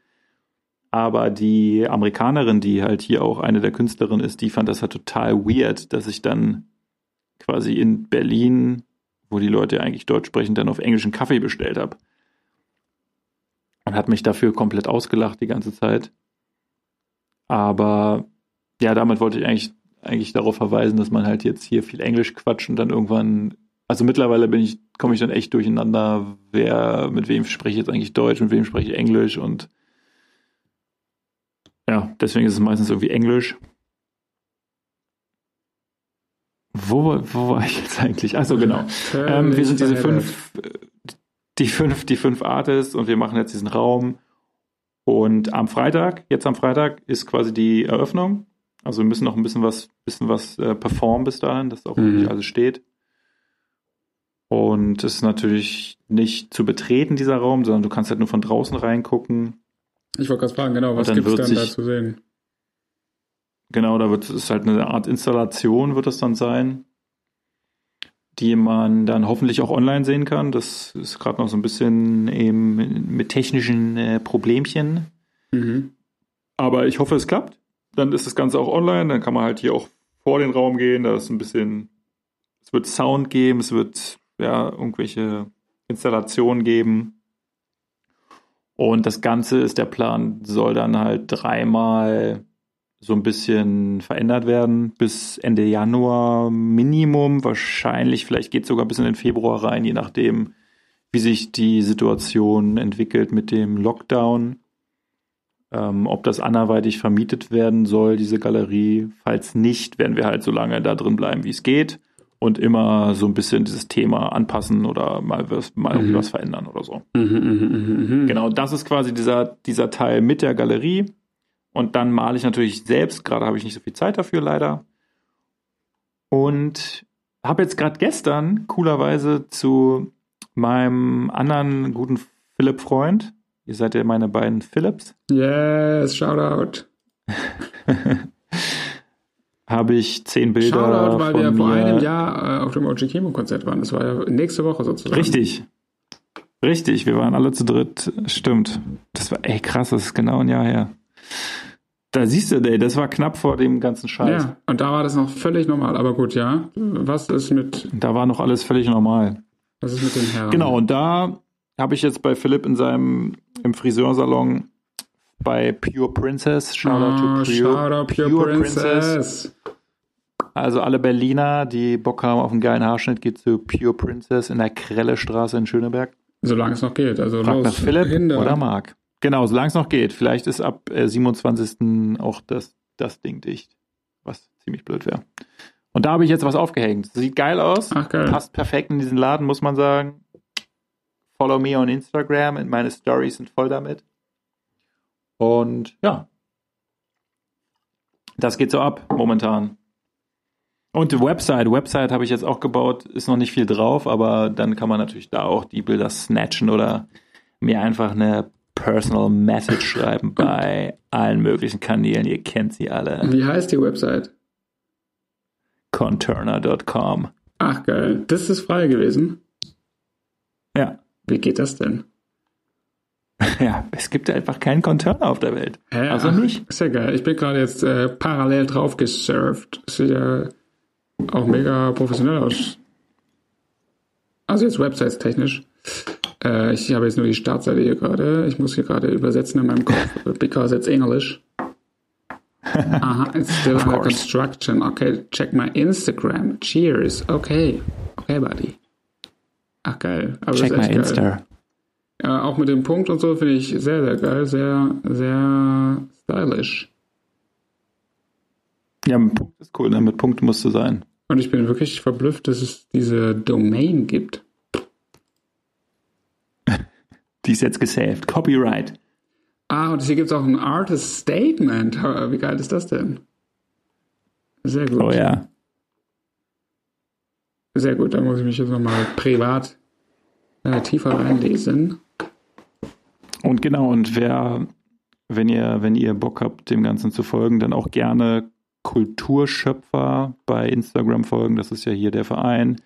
Aber die Amerikanerin, die halt hier auch eine der Künstlerinnen ist, die fand das halt total weird, dass ich dann quasi in Berlin, wo die Leute eigentlich Deutsch sprechen, dann auf englischen Kaffee bestellt habe. Und hat mich dafür komplett ausgelacht die ganze Zeit. Aber ja, damit wollte ich eigentlich, eigentlich darauf verweisen, dass man halt jetzt hier viel Englisch quatscht und dann irgendwann, also mittlerweile bin ich, komme ich dann echt durcheinander, wer, mit wem spreche ich jetzt eigentlich Deutsch, mit wem spreche ich Englisch und ja, deswegen ist es meistens irgendwie Englisch. Wo, wo war ich jetzt eigentlich? Also genau. Ähm, wir sind diese fünf, die fünf, die fünf Artists und wir machen jetzt diesen Raum. Und am Freitag, jetzt am Freitag, ist quasi die Eröffnung. Also wir müssen noch ein bisschen was, bisschen was äh, performen bis dahin, dass auch mhm. wirklich alles steht. Und es ist natürlich nicht zu betreten, dieser Raum, sondern du kannst halt nur von draußen reingucken.
Ich wollte gerade fragen, genau, was gibt es dann da zu sehen?
Genau, da wird es halt eine Art Installation, wird es dann sein, die man dann hoffentlich auch online sehen kann. Das ist gerade noch so ein bisschen eben mit technischen äh, Problemchen. Mhm. Aber ich hoffe, es klappt. Dann ist das Ganze auch online. Dann kann man halt hier auch vor den Raum gehen. Da ist ein bisschen, es wird Sound geben, es wird ja irgendwelche Installationen geben. Und das Ganze ist der Plan, soll dann halt dreimal so ein bisschen verändert werden bis Ende Januar Minimum. Wahrscheinlich, vielleicht geht es sogar bis in den Februar rein, je nachdem, wie sich die Situation entwickelt mit dem Lockdown. Ähm, ob das anderweitig vermietet werden soll, diese Galerie. Falls nicht, werden wir halt so lange da drin bleiben, wie es geht. Und immer so ein bisschen dieses Thema anpassen oder mal, was, mal mhm. was verändern oder so. Mhm, mh, mh, mh. Genau, das ist quasi dieser, dieser Teil mit der Galerie. Und dann male ich natürlich selbst. Gerade habe ich nicht so viel Zeit dafür, leider. Und habe jetzt gerade gestern coolerweise zu meinem anderen guten Philipp-Freund, ihr seid ja meine beiden Philips.
Yes, shout out.
habe ich zehn Bilder. Shoutout,
weil
von
wir vor einem Jahr äh, auf dem OG Chemo Konzert waren. Das war ja nächste Woche sozusagen.
Richtig. Richtig, wir waren alle zu dritt. Stimmt. Das war, ey, krass, das ist genau ein Jahr her. Da siehst du, ey, das war knapp vor dem ganzen Scheiß. Ja,
und da war das noch völlig normal. Aber gut, ja. Was ist mit.
Da war noch alles völlig normal.
Was ist mit den Herren?
Genau, und da habe ich jetzt bei Philipp in seinem im Friseursalon bei Pure Princess.
Shout out to Pure, shout out Pure, Pure Princess. Princess.
Also alle Berliner, die Bock haben auf einen geilen Haarschnitt, geht zu Pure Princess in der Krellestraße in Schöneberg.
Solange es noch geht. Also
Frag los, nach Philipp Hinder. oder Marc. Genau, solange es noch geht. Vielleicht ist ab äh, 27. auch das, das Ding dicht. Was ziemlich blöd wäre. Und da habe ich jetzt was aufgehängt. Sieht geil aus.
Ach, geil.
Passt perfekt in diesen Laden, muss man sagen. Follow me on Instagram und meine Stories sind voll damit. Und ja. Das geht so ab momentan. Und die Website, Website habe ich jetzt auch gebaut, ist noch nicht viel drauf, aber dann kann man natürlich da auch die Bilder snatchen oder mir einfach eine Personal Message schreiben bei allen möglichen Kanälen. Ihr kennt sie alle.
Wie heißt die Website?
Conturner.com.
Ach geil, das ist frei gewesen.
Ja.
Wie geht das denn?
Ja, es gibt einfach keinen Conturner auf der Welt.
Hä? Also nicht. Ist ja geil. Ich bin gerade jetzt äh, parallel drauf gesurft. Sieht ja auch mega professionell aus. Also jetzt Websites technisch. Äh, ich habe jetzt nur die Startseite hier gerade. Ich muss hier gerade übersetzen in meinem Kopf, because it's English. Aha, it's still under construction. Okay, check my Instagram. Cheers. Okay. Okay, buddy. Ach, geil.
Aber check my Insta.
Ja, auch mit dem Punkt und so finde ich sehr, sehr geil. Sehr, sehr stylish.
Ja, mit Punkt ist cool, ne? Mit Punkt musste sein.
Und ich bin wirklich verblüfft, dass es diese Domain gibt.
Die ist jetzt gesaved. Copyright.
Ah, und hier gibt es auch ein Artist Statement. Wie geil ist das denn? Sehr gut.
Oh ja.
Sehr gut, da muss ich mich jetzt nochmal privat äh, tiefer reinlesen.
Und genau, und wer, wenn ihr, wenn ihr Bock habt, dem Ganzen zu folgen, dann auch gerne Kulturschöpfer bei Instagram folgen. Das ist ja hier der Verein.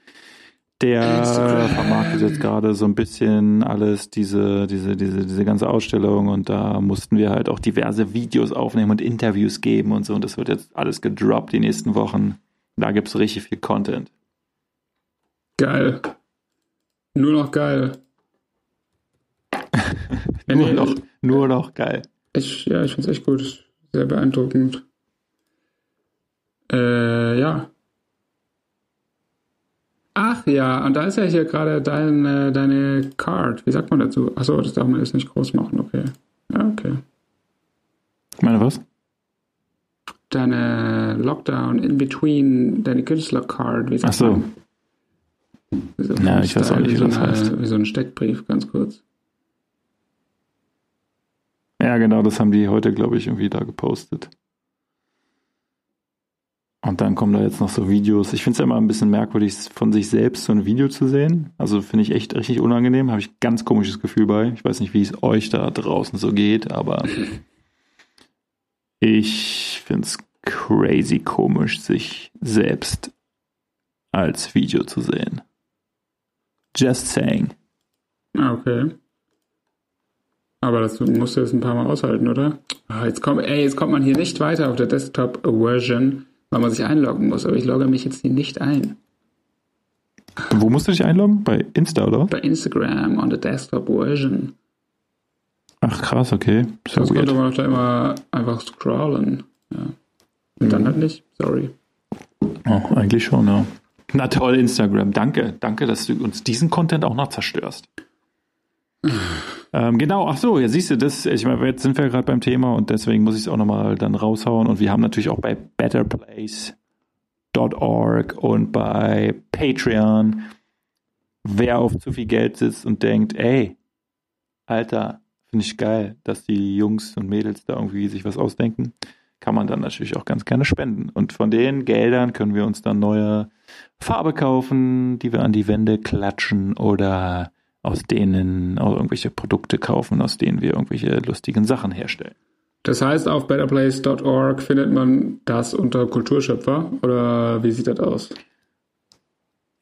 Der Instagram. vermarktet jetzt gerade so ein bisschen alles, diese, diese, diese, diese ganze Ausstellung und da mussten wir halt auch diverse Videos aufnehmen und Interviews geben und so und das wird jetzt alles gedroppt die nächsten Wochen. Da gibt es richtig viel Content.
Geil. Nur noch geil.
Nur, noch, nur noch geil.
Ich, ja, ich finde es echt gut. Sehr beeindruckend. Äh, ja. Ach ja, und da ist ja hier gerade deine, deine Card. Wie sagt man dazu? Achso, das darf man jetzt nicht groß machen, okay. Ja, okay.
Meine was?
Deine Lockdown in between, deine Künstler-Card, wie sagt
Ach so.
man?
So ja, ich weiß auch nicht, wie, wie das
eine,
heißt.
Wie so ein Steckbrief, ganz kurz.
Ja, genau, das haben die heute, glaube ich, irgendwie da gepostet. Und dann kommen da jetzt noch so Videos. Ich finde es ja immer ein bisschen merkwürdig, von sich selbst so ein Video zu sehen. Also finde ich echt richtig unangenehm. Habe ich ganz komisches Gefühl bei. Ich weiß nicht, wie es euch da draußen so geht, aber ich finde es crazy komisch, sich selbst als Video zu sehen. Just saying.
Ah, okay. Aber das musst du jetzt ein paar Mal aushalten, oder? Ah, jetzt, kommt, ey, jetzt kommt man hier nicht weiter auf der Desktop-Version, weil man sich einloggen muss. Aber ich logge mich jetzt hier nicht ein.
Wo musst du dich einloggen? Bei Insta, oder?
Bei Instagram on the Desktop-Version.
Ach krass, okay.
So Sonst konnte man da immer einfach scrollen. Ja. Und dann halt nicht. Sorry.
Oh, eigentlich schon, ja. Na toll, Instagram. Danke. Danke, dass du uns diesen Content auch noch zerstörst. Ähm, genau, ach so, ja, siehst du, das, ich meine, jetzt sind wir gerade beim Thema und deswegen muss ich es auch nochmal dann raushauen. Und wir haben natürlich auch bei betterplace.org und bei Patreon, wer auf zu viel Geld sitzt und denkt, ey, Alter, finde ich geil, dass die Jungs und Mädels da irgendwie sich was ausdenken, kann man dann natürlich auch ganz gerne spenden. Und von den Geldern können wir uns dann neue Farbe kaufen, die wir an die Wände klatschen oder aus denen auch irgendwelche Produkte kaufen, aus denen wir irgendwelche lustigen Sachen herstellen.
Das heißt, auf betterplace.org findet man das unter Kulturschöpfer oder wie sieht das aus?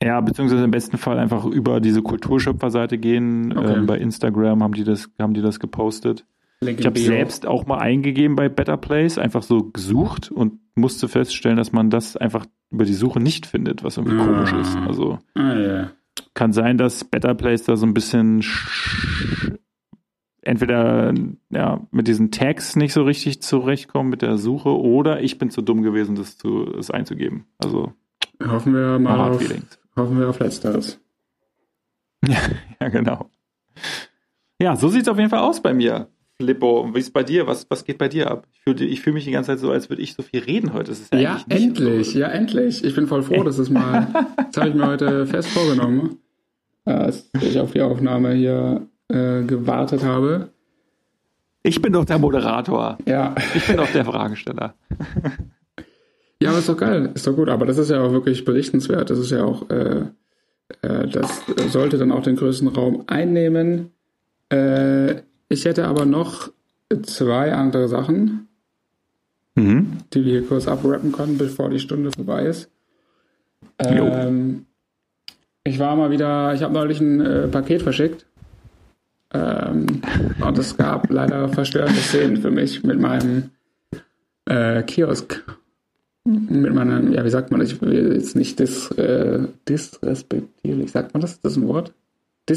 Ja, beziehungsweise im besten Fall einfach über diese Kulturschöpfer-Seite gehen. Okay. Ähm, bei Instagram haben die das, haben die das gepostet. Link ich habe selbst auch mal eingegeben bei Better Place, einfach so gesucht und musste feststellen, dass man das einfach über die Suche nicht findet, was irgendwie ah. komisch ist. Also ah, yeah. Kann sein, dass Better Place da so ein bisschen entweder ja, mit diesen Tags nicht so richtig zurechtkommen mit der Suche oder ich bin zu dumm gewesen, das, zu, das einzugeben. Also
hoffen wir mal auf, hoffen wir auf Letzteres.
ja, genau. Ja, so sieht es auf jeden Fall aus bei mir. Flippo, wie ist bei dir? Was, was geht bei dir ab? Ich fühle ich fühl mich die ganze Zeit so, als würde ich so viel reden heute.
ja, ja endlich, so. ja, endlich. Ich bin voll froh, dass es mal, das habe ich mir heute fest vorgenommen, als ich auf die Aufnahme hier äh, gewartet habe.
Ich bin doch der Moderator.
Ja.
Ich bin doch der Fragesteller.
ja, aber ist doch geil, ist doch gut. Aber das ist ja auch wirklich berichtenswert. Das ist ja auch, äh, äh, das sollte dann auch den größten Raum einnehmen. Äh, ich hätte aber noch zwei andere Sachen, mhm. die wir hier kurz abrappen können, bevor die Stunde vorbei ist. Ähm, ich war mal wieder, ich habe neulich ein äh, Paket verschickt. Ähm, und es gab leider verstörende Szenen für mich mit meinem äh, Kiosk. Mit meinem, ja, wie sagt man das? Ich will jetzt nicht dis, äh, disrespektierlich, sagt man das? Das ist ein Wort?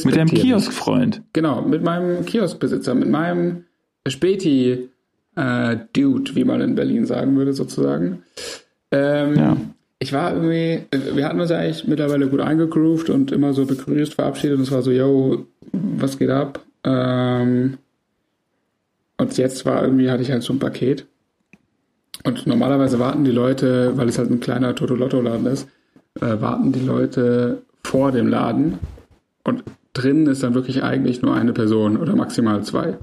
Mit deinem Kioskfreund.
Genau, mit meinem Kioskbesitzer, mit meinem Späti-Dude, äh, wie man in Berlin sagen würde, sozusagen. Ähm, ja. Ich war irgendwie, wir hatten uns eigentlich mittlerweile gut eingegroovt und immer so begrüßt, verabschiedet und es war so, yo, was geht ab? Ähm, und jetzt war irgendwie, hatte ich halt so ein Paket. Und normalerweise warten die Leute, weil es halt ein kleiner Totolotto-Laden ist, äh, warten die Leute vor dem Laden und drin ist dann wirklich eigentlich nur eine Person oder maximal zwei.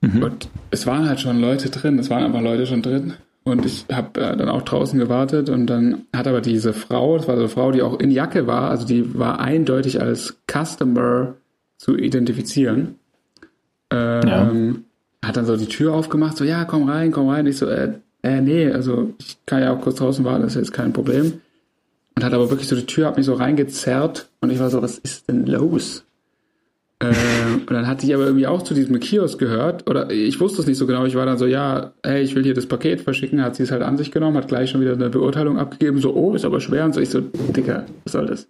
Mhm. Und es waren halt schon Leute drin, es waren einfach Leute schon drin. Und ich habe äh, dann auch draußen gewartet und dann hat aber diese Frau, das war so eine Frau, die auch in Jacke war, also die war eindeutig als Customer zu identifizieren. Ähm, ja. Hat dann so die Tür aufgemacht, so, ja, komm rein, komm rein. Ich so, äh, äh, nee, also ich kann ja auch kurz draußen warten, das ist jetzt kein Problem und hat aber wirklich so die Tür, hat mich so reingezerrt und ich war so, was ist denn los? Und dann hatte ich aber irgendwie auch zu diesem Kiosk gehört, oder ich wusste es nicht so genau, ich war dann so, ja, hey, ich will hier das Paket verschicken, hat sie es halt an sich genommen, hat gleich schon wieder eine Beurteilung abgegeben, so, oh, ist aber schwer, und so, ich so, Dicker, was soll das?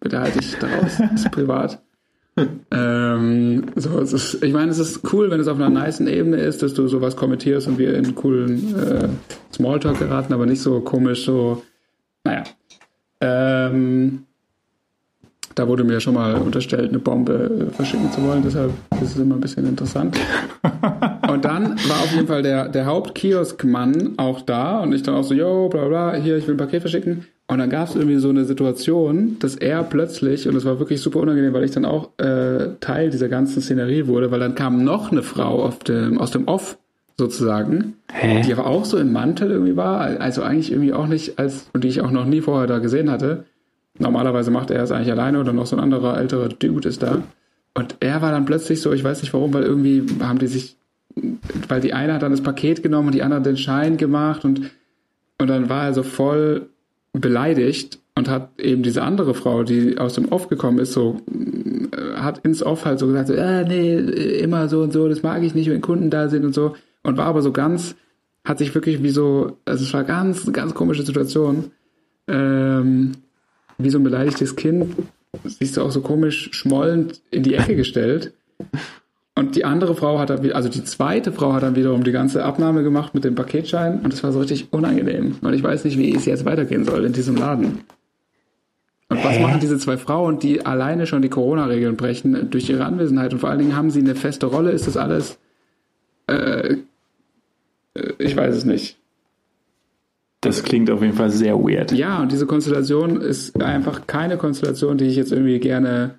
Bitte halte ich daraus, das ist privat. ähm, so, es ist, ich meine, es ist cool, wenn es auf einer niceen Ebene ist, dass du sowas kommentierst und wir in coolen äh, Smalltalk geraten, aber nicht so komisch, so, naja, ähm, da wurde mir schon mal unterstellt, eine Bombe äh, verschicken zu wollen, deshalb ist es immer ein bisschen interessant. und dann war auf jeden Fall der, der Hauptkioskmann auch da und ich dann auch so, yo, bla bla, hier, ich will ein Paket verschicken. Und dann gab es irgendwie so eine Situation, dass er plötzlich, und es war wirklich super unangenehm, weil ich dann auch äh, Teil dieser ganzen Szenerie wurde, weil dann kam noch eine Frau dem, aus dem Off sozusagen, Hä? die aber auch so im Mantel irgendwie war, also eigentlich irgendwie auch nicht als, und die ich auch noch nie vorher da gesehen hatte. Normalerweise macht er es eigentlich alleine oder noch so ein anderer älterer Dude ist da. Und er war dann plötzlich so, ich weiß nicht warum, weil irgendwie haben die sich, weil die eine hat dann das Paket genommen und die andere den Schein gemacht und, und dann war er so voll beleidigt und hat eben diese andere Frau, die aus dem Off gekommen ist, so äh, hat ins Off halt so gesagt, so, äh, nee, immer so und so, das mag ich nicht, wenn Kunden da sind und so. Und war aber so ganz, hat sich wirklich wie so, also es war ganz, ganz komische Situation. Ähm, wie so ein beleidigtes Kind, siehst du auch so komisch schmollend in die Ecke gestellt. Und die andere Frau hat dann, also die zweite Frau hat dann wiederum die ganze Abnahme gemacht mit dem Paketschein und es war so richtig unangenehm, weil ich weiß nicht, wie es jetzt weitergehen soll in diesem Laden. Und was machen diese zwei Frauen, die alleine schon die Corona-Regeln brechen durch ihre Anwesenheit? Und vor allen Dingen haben sie eine feste Rolle? Ist das alles? Äh, äh, ich weiß es nicht.
Das klingt auf jeden Fall sehr weird.
Ja, und diese Konstellation ist einfach keine Konstellation, die ich jetzt irgendwie gerne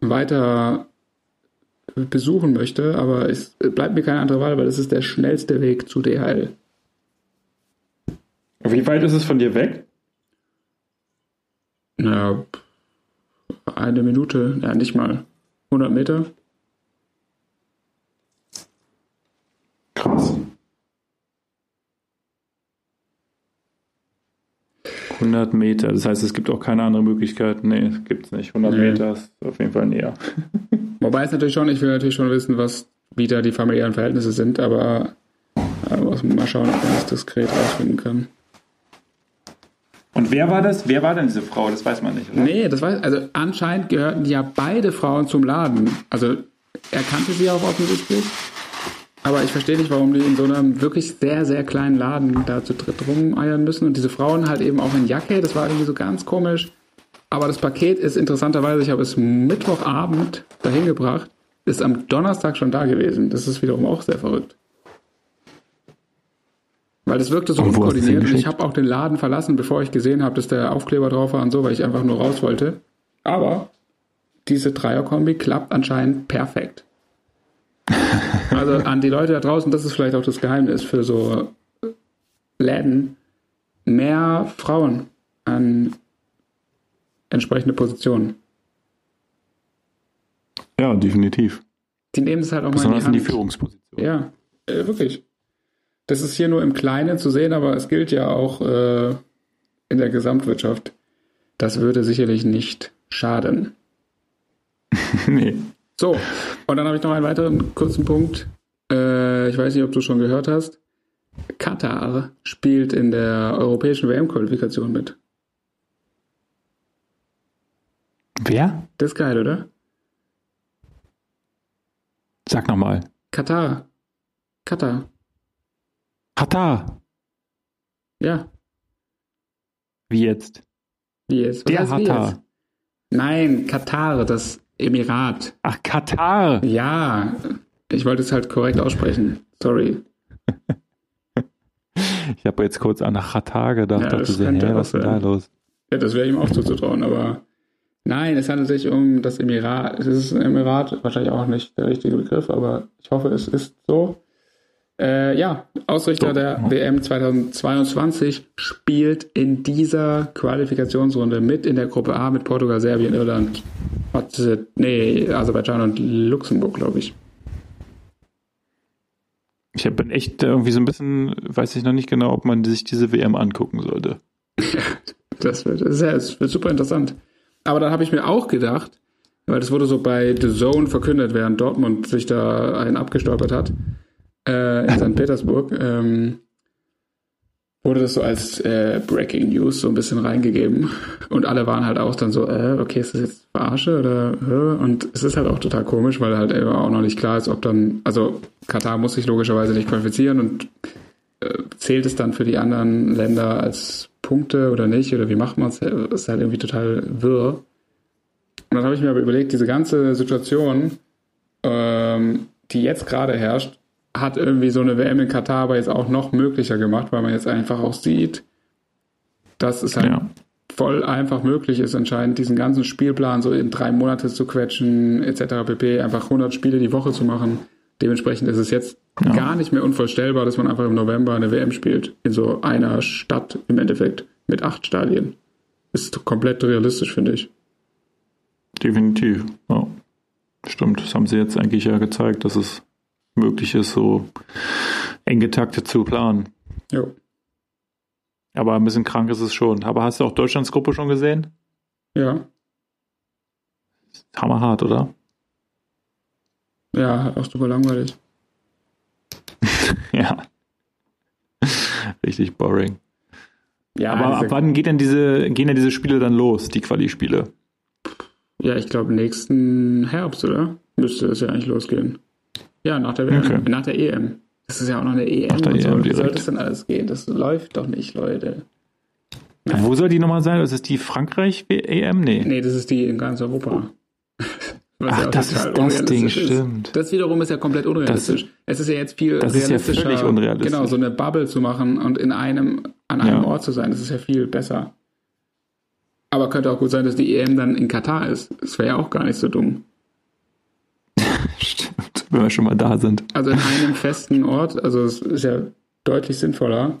weiter besuchen möchte, aber es bleibt mir keine andere Wahl, weil es ist der schnellste Weg zu DHL.
Wie weit ist es von dir weg?
Na, eine Minute, ja, nicht mal. 100 Meter.
Krass. 100 Meter, das heißt, es gibt auch keine andere Möglichkeit. Nee, gibt es nicht. 100 nee. Meter ist auf jeden Fall näher.
Wobei es natürlich schon, ich will natürlich schon wissen, was wieder die familiären Verhältnisse sind, aber äh, mal schauen, ob man das diskret rausfinden kann.
Und wer war das? Wer war denn diese Frau? Das weiß man nicht,
oder? Nee, das weiß, also anscheinend gehörten ja beide Frauen zum Laden. Also er kannte sie auch offensichtlich. Aber ich verstehe nicht, warum die in so einem wirklich sehr, sehr kleinen Laden da zu dritt rumeiern müssen. Und diese Frauen halt eben auch in Jacke, das war irgendwie so ganz komisch. Aber das Paket ist interessanterweise, ich habe es Mittwochabend dahin gebracht, ist am Donnerstag schon da gewesen. Das ist wiederum auch sehr verrückt. Weil das wirkte so unkoordiniert und ich habe auch den Laden verlassen, bevor ich gesehen habe, dass der Aufkleber drauf war und so, weil ich einfach nur raus wollte. Aber diese Dreierkombi klappt anscheinend perfekt. Also an die Leute da draußen, das ist vielleicht auch das Geheimnis für so Läden, mehr Frauen an entsprechende Positionen.
Ja, definitiv.
Die nehmen es halt auch
Besonders mal in die, in die Führungsposition.
Ja, äh, wirklich. Das ist hier nur im Kleinen zu sehen, aber es gilt ja auch äh, in der Gesamtwirtschaft. Das würde sicherlich nicht schaden. nee. So, und dann habe ich noch einen weiteren kurzen Punkt. Äh, ich weiß nicht, ob du schon gehört hast. Katar spielt in der europäischen WM-Qualifikation mit.
Wer?
Das ist geil, oder?
Sag nochmal.
Katar. Katar.
Katar.
Ja.
Wie jetzt?
Wie jetzt?
Was Der Katar.
Nein, Katar, das Emirat.
Ach, Katar.
Ja. Ich wollte es halt korrekt aussprechen. Sorry.
ich habe jetzt kurz an Katar gedacht. Ja, dachte so, hä, was ist da los?
Ja, das wäre ihm auch zuzutrauen, aber nein, es handelt sich um das Emirat. Es ist ein Emirat, wahrscheinlich auch nicht der richtige Begriff, aber ich hoffe, es ist so. Äh, ja, Ausrichter so. der WM 2022 spielt in dieser Qualifikationsrunde mit in der Gruppe A mit Portugal, Serbien, Irland, nee, Aserbaidschan und Luxemburg, glaube ich.
Ich bin echt irgendwie so ein bisschen, weiß ich noch nicht genau, ob man sich diese WM angucken sollte.
das, wird, ja, das wird super interessant. Aber dann habe ich mir auch gedacht, weil das wurde so bei The Zone verkündet, während Dortmund sich da einen abgestolpert hat äh, in St. Petersburg, ähm, wurde das so als äh, Breaking News so ein bisschen reingegeben. Und alle waren halt auch dann so, äh, okay, ist das jetzt Verarsche oder äh? Und es ist halt auch total komisch, weil halt eben auch noch nicht klar ist, ob dann, also Katar muss sich logischerweise nicht qualifizieren und äh, zählt es dann für die anderen Länder als Punkte oder nicht? Oder wie macht man es? Ist halt irgendwie total wirr. Und dann habe ich mir aber überlegt, diese ganze Situation, ähm, die jetzt gerade herrscht, hat irgendwie so eine WM in Katar aber jetzt auch noch möglicher gemacht, weil man jetzt einfach auch sieht, dass es halt ja. voll einfach möglich ist, anscheinend diesen ganzen Spielplan so in drei Monate zu quetschen, etc. pp. Einfach 100 Spiele die Woche zu machen. Dementsprechend ist es jetzt ja. gar nicht mehr unvorstellbar, dass man einfach im November eine WM spielt. In so einer Stadt im Endeffekt mit acht Stadien. Ist komplett realistisch, finde ich.
Definitiv, ja. Stimmt, das haben sie jetzt eigentlich ja gezeigt, dass es möglich ist, so eng getaktet zu planen.
Jo.
Aber ein bisschen krank ist es schon. Aber hast du auch Deutschlands Gruppe schon gesehen?
Ja.
Hammerhart, oder?
Ja, auch super langweilig.
ja. Richtig boring.
Ja,
Aber ab wann geht denn diese, gehen denn diese Spiele dann los, die Quali-Spiele?
Ja, ich glaube nächsten Herbst, oder? Müsste es ja eigentlich losgehen. Ja, nach der, okay. nach der EM. Das ist ja auch noch eine EM. Nach
der
und so.
EM
Wie soll das denn alles gehen? Das läuft doch nicht, Leute.
Ja. Wo soll die nochmal sein? Das ist die Frankreich-EM? Nee.
Nee, das ist die in ganz Europa.
Was Ach, ja das ist das Ding, ist. stimmt.
Das wiederum ist ja komplett unrealistisch. Das, es ist ja jetzt viel
das realistischer. Das ist ja völlig unrealistisch.
Genau, so eine Bubble zu machen und in einem, an einem ja. Ort zu sein, das ist ja viel besser. Aber könnte auch gut sein, dass die EM dann in Katar ist. Das wäre ja auch gar nicht so dumm.
Wenn wir schon mal da sind.
Also in einem festen Ort, also es ist ja deutlich sinnvoller.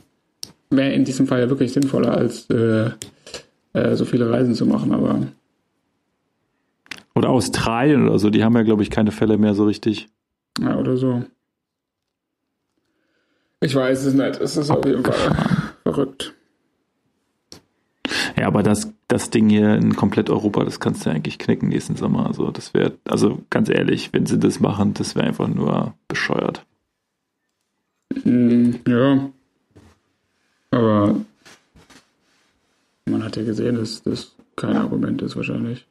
Wäre in diesem Fall ja wirklich sinnvoller, als äh, äh, so viele Reisen zu machen, aber
oder Australien oder so, die haben ja, glaube ich, keine Fälle mehr so richtig.
Ja, oder so. Ich weiß es nicht. Es ist auf jeden Fall verrückt.
Ja, aber das, das Ding hier in komplett Europa, das kannst du eigentlich knicken nächsten Sommer. Also das wäre, also ganz ehrlich, wenn sie das machen, das wäre einfach nur bescheuert.
Mm, ja. Aber man hat ja gesehen, dass das kein Argument ist wahrscheinlich.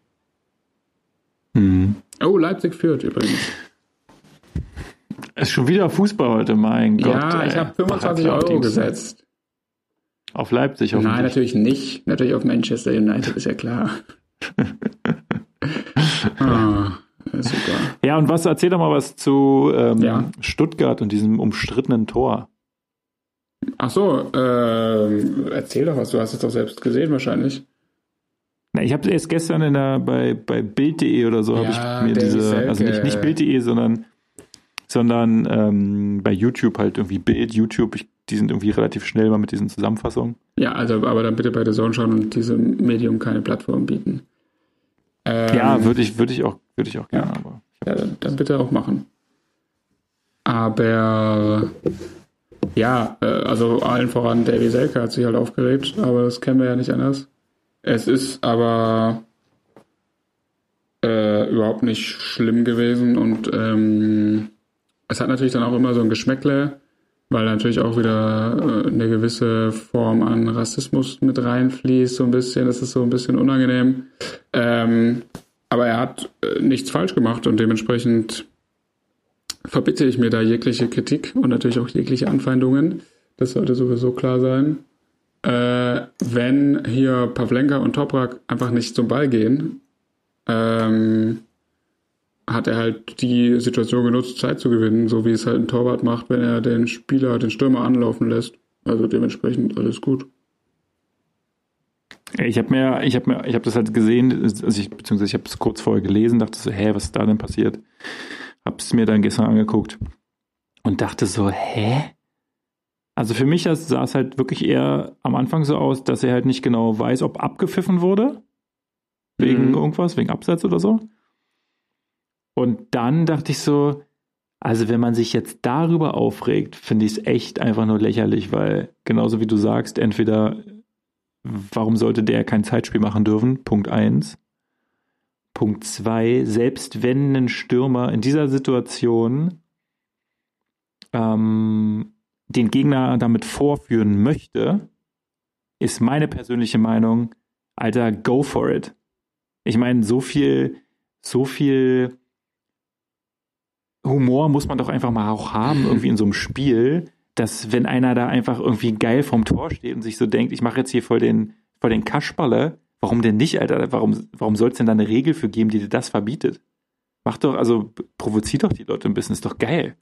Mhm.
Oh, Leipzig führt übrigens.
Es ist schon wieder Fußball heute, mein Gott.
Ja, ich habe 25 Euro gesetzt.
Auf Leipzig
auf Nein, natürlich nicht. Natürlich auf Manchester United, ist ja klar. ah, super.
Ja, und was, erzähl doch mal was zu ähm, ja. Stuttgart und diesem umstrittenen Tor.
Ach so, äh, erzähl doch was. Du hast es doch selbst gesehen wahrscheinlich.
Na, ich habe erst gestern in der, bei, bei Bild.de oder so ja, habe ich mir diese, Selke. also nicht, nicht Bild.de, sondern, sondern ähm, bei YouTube halt irgendwie Bild, YouTube, ich, die sind irgendwie relativ schnell mal mit diesen Zusammenfassungen.
Ja, also aber dann bitte bei der Zone schauen und diesem Medium keine Plattform bieten.
Ähm, ja, würde ich, würde ich auch, würde ich auch gerne, ja. aber.
Ja, dann, dann bitte auch machen. Aber ja, äh, also allen voran Davy Selke hat sich halt aufgeregt, aber das kennen wir ja nicht anders. Es ist aber äh, überhaupt nicht schlimm gewesen und ähm, es hat natürlich dann auch immer so ein Geschmäckle, weil natürlich auch wieder äh, eine gewisse Form an Rassismus mit reinfließt, so ein bisschen. Das ist so ein bisschen unangenehm. Ähm, aber er hat äh, nichts falsch gemacht und dementsprechend verbitte ich mir da jegliche Kritik und natürlich auch jegliche Anfeindungen. Das sollte sowieso klar sein äh, wenn hier Pavlenka und Toprak einfach nicht zum Ball gehen, ähm, hat er halt die Situation genutzt, Zeit zu gewinnen, so wie es halt ein Torwart macht, wenn er den Spieler, den Stürmer anlaufen lässt. Also dementsprechend alles gut.
Ich habe mir, ich habe mir, ich habe das halt gesehen, also ich, beziehungsweise ich habe es kurz vorher gelesen, dachte so, hä, was ist da denn passiert? Hab's mir dann gestern angeguckt und dachte so, hä? Also für mich sah es halt wirklich eher am Anfang so aus, dass er halt nicht genau weiß, ob abgepfiffen wurde. Wegen mhm. irgendwas, wegen Absatz oder so. Und dann dachte ich so, also wenn man sich jetzt darüber aufregt, finde ich es echt einfach nur lächerlich, weil genauso wie du sagst, entweder warum sollte der kein Zeitspiel machen dürfen? Punkt eins. Punkt zwei, selbst wenn ein Stürmer in dieser Situation ähm, den Gegner damit vorführen möchte, ist meine persönliche Meinung, Alter, go for it. Ich meine, so viel, so viel Humor muss man doch einfach mal auch haben, irgendwie in so einem Spiel, dass wenn einer da einfach irgendwie geil vorm Tor steht und sich so denkt, ich mache jetzt hier voll den, voll den Kaschballe, warum denn nicht, Alter? Warum, warum soll es denn da eine Regel für geben, die dir das verbietet? Mach doch, also provoziert doch die Leute ein bisschen, ist doch geil.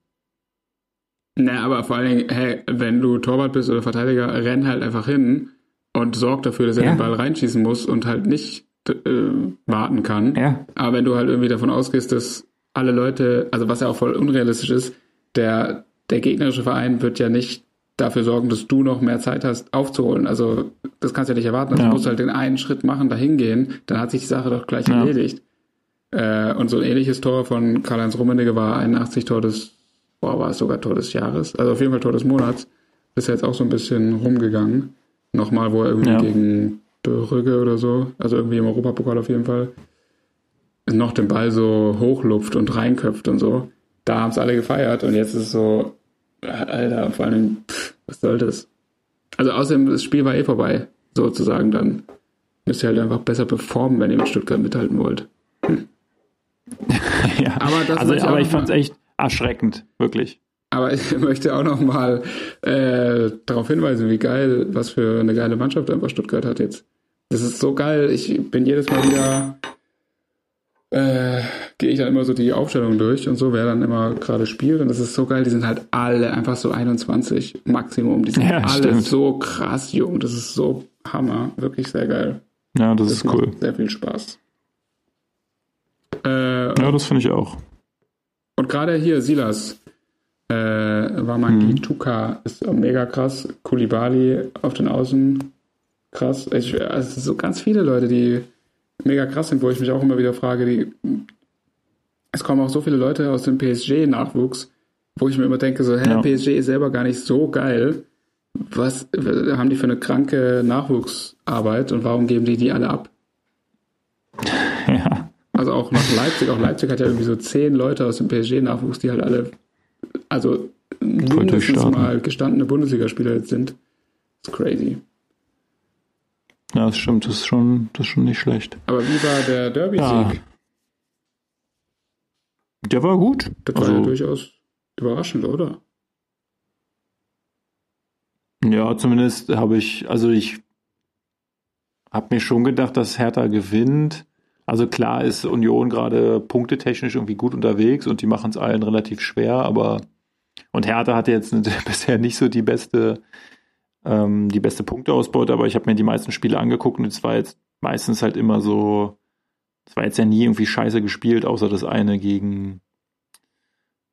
Na, aber vor allen Dingen, hey, wenn du Torwart bist oder Verteidiger, renn halt einfach hin und sorg dafür, dass er ja. den Ball reinschießen muss und halt nicht äh, warten kann.
Ja.
Aber wenn du halt irgendwie davon ausgehst, dass alle Leute, also was ja auch voll unrealistisch ist, der, der gegnerische Verein wird ja nicht dafür sorgen, dass du noch mehr Zeit hast, aufzuholen. Also das kannst du ja nicht erwarten. Also ja. Du musst halt den einen Schritt machen, dahin gehen, dann hat sich die Sache doch gleich ja. erledigt. Äh, und so ein ähnliches Tor von Karl-Heinz Rummenigge war 81 Tor des, boah, war es sogar Tor des Jahres, also auf jeden Fall Tor des Monats. Ist ja jetzt auch so ein bisschen rumgegangen. Nochmal, wo er irgendwie ja. gegen Brügge oder so, also irgendwie im Europapokal auf jeden Fall, noch den Ball so hochlupft und reinköpft und so. Da haben es alle gefeiert und jetzt ist es so, Alter, vor allem, pff, was soll das? Also außerdem, das Spiel war eh vorbei, sozusagen dann. Müsst ihr halt einfach besser performen, wenn ihr mit Stuttgart mithalten wollt. Hm.
ja, aber, das also, aber ich fand es echt erschreckend, wirklich.
Aber ich möchte auch noch mal äh, darauf hinweisen, wie geil, was für eine geile Mannschaft einfach Stuttgart hat jetzt. Das ist so geil. Ich bin jedes Mal wieder äh, gehe ich dann immer so die Aufstellung durch und so, wer dann immer gerade spielt. Und das ist so geil, die sind halt alle einfach so 21 Maximum. Die sind ja, alle stimmt. so krass jung. Das ist so Hammer. Wirklich sehr geil.
Ja, das, das ist cool.
Sehr viel Spaß.
Äh, ja, das finde ich auch.
Und gerade hier, Silas, äh, Wamangi mhm. Tuka ist mega krass. Kulibali auf den Außen, krass. Ich, also so ganz viele Leute, die mega krass sind, wo ich mich auch immer wieder frage, die, es kommen auch so viele Leute aus dem PSG-Nachwuchs, wo ich mir immer denke, so, hä, ja. PSG ist selber gar nicht so geil. Was haben die für eine kranke Nachwuchsarbeit und warum geben die die alle ab? Ja. Also auch nach Leipzig, auch Leipzig hat ja irgendwie so zehn Leute aus dem PSG-Nachwuchs, die halt alle, also mindestens mal gestandene Bundesligaspieler jetzt sind. Das ist crazy.
Ja, das stimmt, das ist schon, das ist schon nicht schlecht.
Aber wie war der Derby-Sieg? Ja.
Der war gut.
Das also, war ja also- durchaus überraschend, oder?
Ja, zumindest habe ich, also ich habe mir schon gedacht, dass Hertha gewinnt. Also klar ist Union gerade punktetechnisch irgendwie gut unterwegs und die machen es allen relativ schwer, aber und Hertha hatte jetzt bisher nicht so die beste ähm, die beste Punkteausbeute, aber ich habe mir die meisten Spiele angeguckt und es war jetzt meistens halt immer so, es war jetzt ja nie irgendwie scheiße gespielt, außer das eine gegen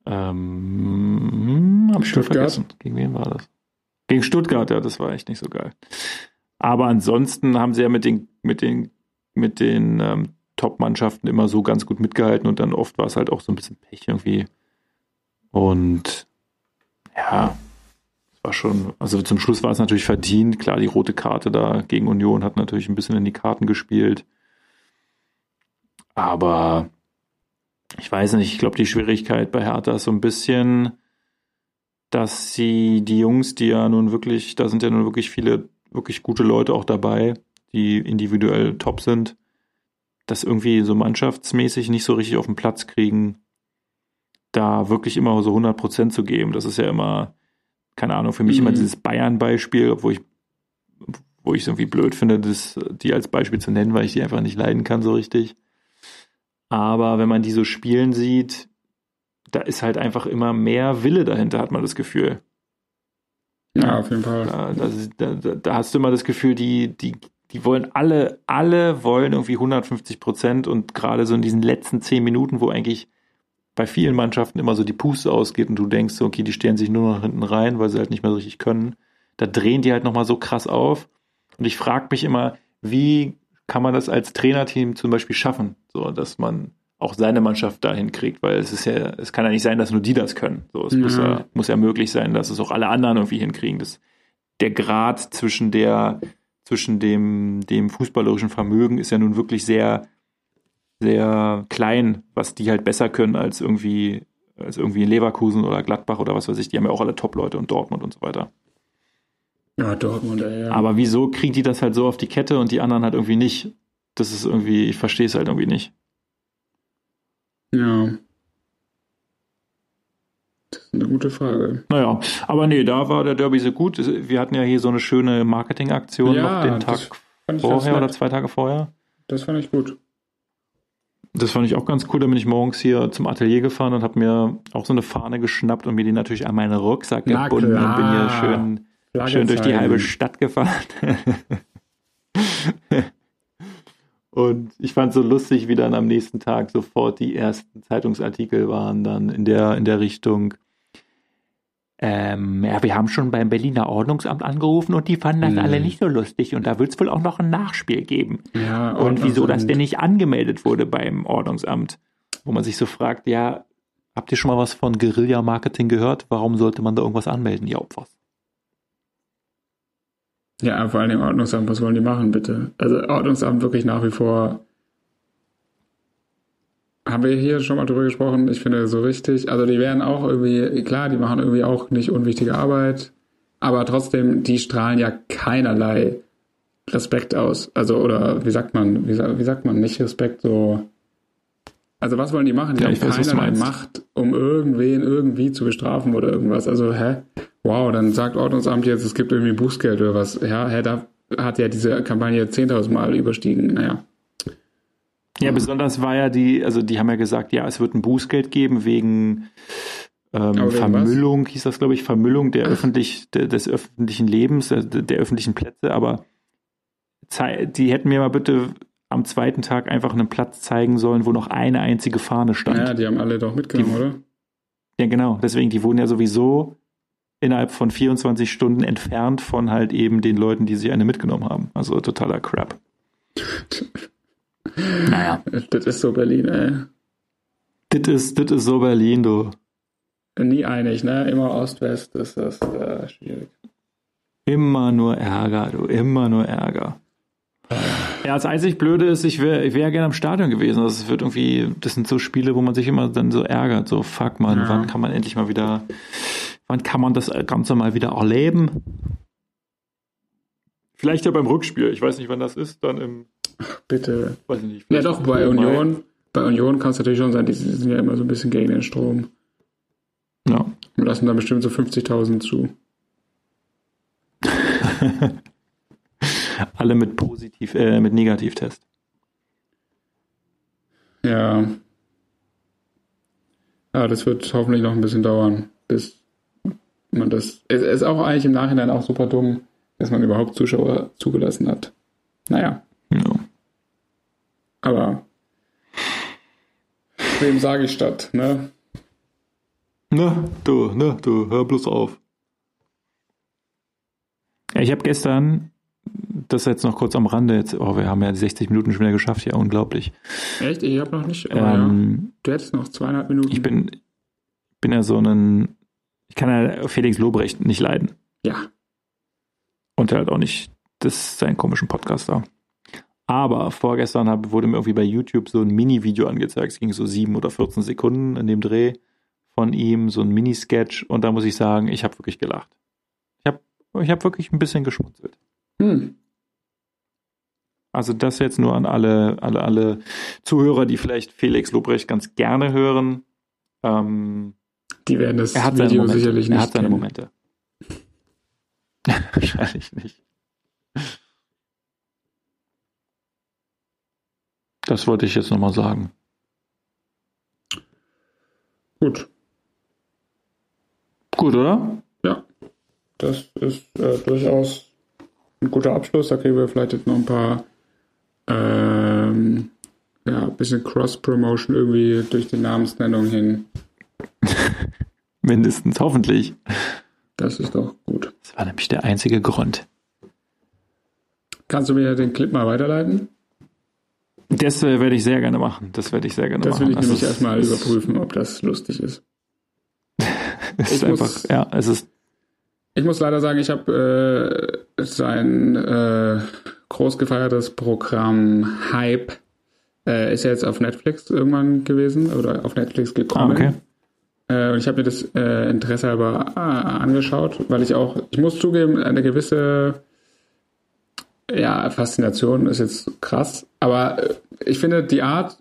ähm, hab ich schon vergessen. Gegen wen war das? Gegen Stuttgart, ja, das war echt nicht so geil. Aber ansonsten haben sie ja mit den, mit den, mit den ähm, Top-Mannschaften immer so ganz gut mitgehalten und dann oft war es halt auch so ein bisschen Pech irgendwie. Und ja, war schon, also zum Schluss war es natürlich verdient. Klar, die rote Karte da gegen Union hat natürlich ein bisschen in die Karten gespielt. Aber ich weiß nicht, ich glaube, die Schwierigkeit bei Hertha ist so ein bisschen, dass sie die Jungs, die ja nun wirklich, da sind ja nun wirklich viele wirklich gute Leute auch dabei, die individuell top sind, das irgendwie so mannschaftsmäßig nicht so richtig auf den Platz kriegen, da wirklich immer so 100 Prozent zu geben. Das ist ja immer, keine Ahnung, für mich mhm. immer dieses Bayern-Beispiel, obwohl ich, wo ich es irgendwie blöd finde, das, die als Beispiel zu nennen, weil ich die einfach nicht leiden kann so richtig. Aber wenn man die so spielen sieht, da ist halt einfach immer mehr Wille dahinter, hat man das Gefühl.
Ja, auf jeden Fall.
Da, da, da, hast du immer das Gefühl, die, die, die wollen alle, alle wollen irgendwie 150 Prozent und gerade so in diesen letzten zehn Minuten, wo eigentlich bei vielen Mannschaften immer so die Puste ausgeht und du denkst, okay, die stellen sich nur noch hinten rein, weil sie halt nicht mehr so richtig können. Da drehen die halt nochmal so krass auf. Und ich frage mich immer, wie kann man das als Trainerteam zum Beispiel schaffen, so dass man auch seine Mannschaft dahin kriegt, weil es ist ja, es kann ja nicht sein, dass nur die das können. So, es ja. Muss, ja, muss ja möglich sein, dass es auch alle anderen irgendwie hinkriegen. Das, der Grad zwischen der, zwischen dem, dem fußballerischen Vermögen ist ja nun wirklich sehr sehr klein, was die halt besser können als irgendwie, als irgendwie Leverkusen oder Gladbach oder was weiß ich. Die haben ja auch alle Top-Leute und Dortmund und so weiter.
Ja, Dortmund, ja.
Aber wieso kriegen die das halt so auf die Kette und die anderen halt irgendwie nicht? Das ist irgendwie, ich verstehe es halt irgendwie nicht.
Ja. Das ist eine gute Frage.
Naja, aber nee, da war der Derby so gut. Wir hatten ja hier so eine schöne Marketingaktion ja, noch den Tag vorher oder zwei Tage vorher.
Das fand ich gut.
Das fand ich auch ganz cool. Da bin ich morgens hier zum Atelier gefahren und habe mir auch so eine Fahne geschnappt und mir die natürlich an meinen Rucksack Na gebunden klar. und bin hier schön, schön durch die halbe Stadt gefahren. Und ich fand so lustig, wie dann am nächsten Tag sofort die ersten Zeitungsartikel waren dann in der, in der Richtung. Ähm, ja, wir haben schon beim Berliner Ordnungsamt angerufen und die fanden das
Hm.
alle nicht so lustig und da wird es wohl auch noch ein Nachspiel geben.
Ja,
Und wieso das denn nicht angemeldet wurde beim Ordnungsamt? Wo man sich so fragt, ja, habt ihr schon mal was von Guerilla-Marketing gehört? Warum sollte man da irgendwas anmelden? Ob was.
Ja, vor allem Ordnungsamt, was wollen die machen, bitte? Also Ordnungsamt wirklich nach wie vor. Haben wir hier schon mal drüber gesprochen? Ich finde so richtig. Also die werden auch irgendwie, klar, die machen irgendwie auch nicht unwichtige Arbeit, aber trotzdem, die strahlen ja keinerlei Respekt aus. Also, oder wie sagt man, wie, wie sagt man, nicht Respekt, so. Also was wollen die machen? Die
Ja,
haben keinerlei. Macht, um irgendwen irgendwie zu bestrafen oder irgendwas. Also, hä? Wow, dann sagt Ordnungsamt jetzt, es gibt irgendwie Bußgeld oder was. Ja, hä, da hat ja diese Kampagne 10.000 Mal überstiegen. Naja.
Ja, besonders war ja die, also die haben ja gesagt, ja, es wird ein Bußgeld geben wegen ähm, Vermüllung, hieß das, glaube ich, Vermüllung der öffentlich, der, des öffentlichen Lebens, der, der öffentlichen Plätze, aber die hätten mir mal bitte am zweiten Tag einfach einen Platz zeigen sollen, wo noch eine einzige Fahne stand.
Ja, die haben alle doch mitgenommen,
Die-
oder?
Ja, genau. Deswegen, die wurden ja sowieso innerhalb von 24 Stunden entfernt von halt eben den Leuten, die sich eine mitgenommen haben. Also totaler Crap. Naja.
Das ist so Berlin, ey.
Das ist, das ist so Berlin, du.
Nie einig, ne? Immer Ost-West ist das äh, schwierig.
Immer nur Ärger, du. Immer nur Ärger. Ja, das einzig Blöde ist, ich wäre ich wär gerne am Stadion gewesen. Das wird irgendwie, das sind so Spiele, wo man sich immer dann so ärgert. So, fuck man,
Ja.
wann kann man endlich mal wieder, wann kann man das Ganze mal wieder erleben? Vielleicht ja beim Rückspiel. Ich weiß nicht, wann das ist. Dann im,
Bitte.
weiß ich nicht.
Ja, doch, bei. Union, bei Union kann es natürlich schon sein, die sind ja immer so ein bisschen gegen den Strom.
Ja.
Wir lassen da bestimmt so 50.000 zu.
Alle mit positiv, äh, mit Negativtest.
Ja. Ja, das wird hoffentlich noch ein bisschen dauern, bis man das. Es ist auch eigentlich im Nachhinein auch super dumm, dass man überhaupt Zuschauer zugelassen hat. Naja,
Ja.
Aber wem sage ich statt, ne?
Ne, du, ne, du, hör bloß auf. Ja, ich habe gestern, das jetzt noch kurz am Rande, jetzt, oh, wir haben ja die 60 Minuten schon wieder geschafft, ja, unglaublich.
Echt? Ich habe noch nicht. Aber ja,
Ähm,
du hättest noch zweieinhalb Minuten.
Ich bin, bin ja so ein, ich kann ja Felix Lobrecht nicht leiden.
Ja.
Und halt auch nicht, das ist sein komischen Podcast da. Aber vorgestern hab, wurde mir irgendwie bei YouTube so ein Mini-Video angezeigt. Es ging so sieben oder 14 Sekunden in dem Dreh von ihm, so ein Mini-Sketch. Und da muss ich sagen, ich habe wirklich gelacht. Ich habe ich hab wirklich ein bisschen geschmunzelt.
Hm.
Also das jetzt nur an alle, alle, alle Zuhörer, die vielleicht Felix Lobrecht ganz gerne hören. Ähm,
Die werden das
er
Video
Momente.
sicherlich nicht
er hat seine
kennen.
Momente. Wahrscheinlich nicht. Das wollte ich jetzt nochmal sagen.
Gut.
Gut, oder?
Ja. Das ist äh, durchaus ein guter Abschluss. Da kriegen wir vielleicht jetzt noch ein paar ähm, ja, ein bisschen Cross-Promotion irgendwie durch die Namensnennung hin.
Mindestens, hoffentlich.
Das ist doch gut.
Das war nämlich der einzige Grund.
Kannst du mir den Clip mal weiterleiten?
Das äh, werde ich sehr gerne machen. Das werde ich sehr gerne
Das
machen.
will ich
Also
nämlich erstmal überprüfen, ob das lustig ist.
Es ist
Ich muss-
einfach, ja, es ist,
Ich muss leider sagen, ich habe äh, sein äh, groß gefeiertes Programm Hype äh, ist ja jetzt auf Netflix irgendwann gewesen oder auf Netflix
ah,
gekommen.
okay.
Äh, und ich habe mir das äh, Interesse halber äh, angeschaut, weil ich auch, ich muss zugeben, eine gewisse ja, Faszination ist jetzt krass, aber äh, ich finde die Art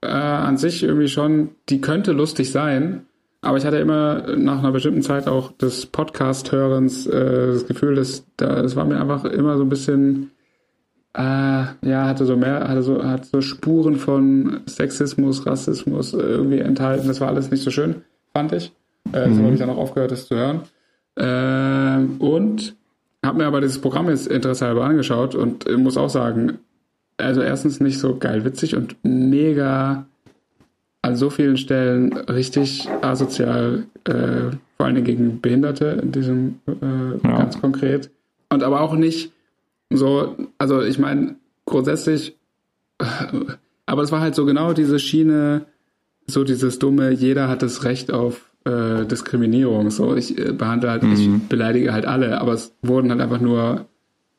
äh, an sich irgendwie schon, die könnte lustig sein, aber ich hatte immer nach einer bestimmten Zeit auch des Podcast-Hörens äh, das Gefühl, dass da, das war mir einfach immer so ein bisschen äh, ja, hatte so mehr, hatte so, hat so Spuren von Sexismus, Rassismus irgendwie enthalten. Das war alles nicht so schön, fand ich. Äh, So habe ich dann auch aufgehört, das zu hören. Ähm, und habe mir aber dieses Programm jetzt interessehalber angeschaut und äh, muss auch sagen, also erstens nicht so geil witzig und mega an so vielen Stellen richtig asozial, äh, vor allen Dingen gegen Behinderte in diesem äh, ja. ganz konkret. Und aber auch nicht so, also ich meine, grundsätzlich, aber es war halt so genau diese Schiene, so dieses dumme, jeder hat das Recht auf äh, Diskriminierung. So, ich äh, behandle halt, mhm. ich beleidige halt alle, aber es wurden halt einfach nur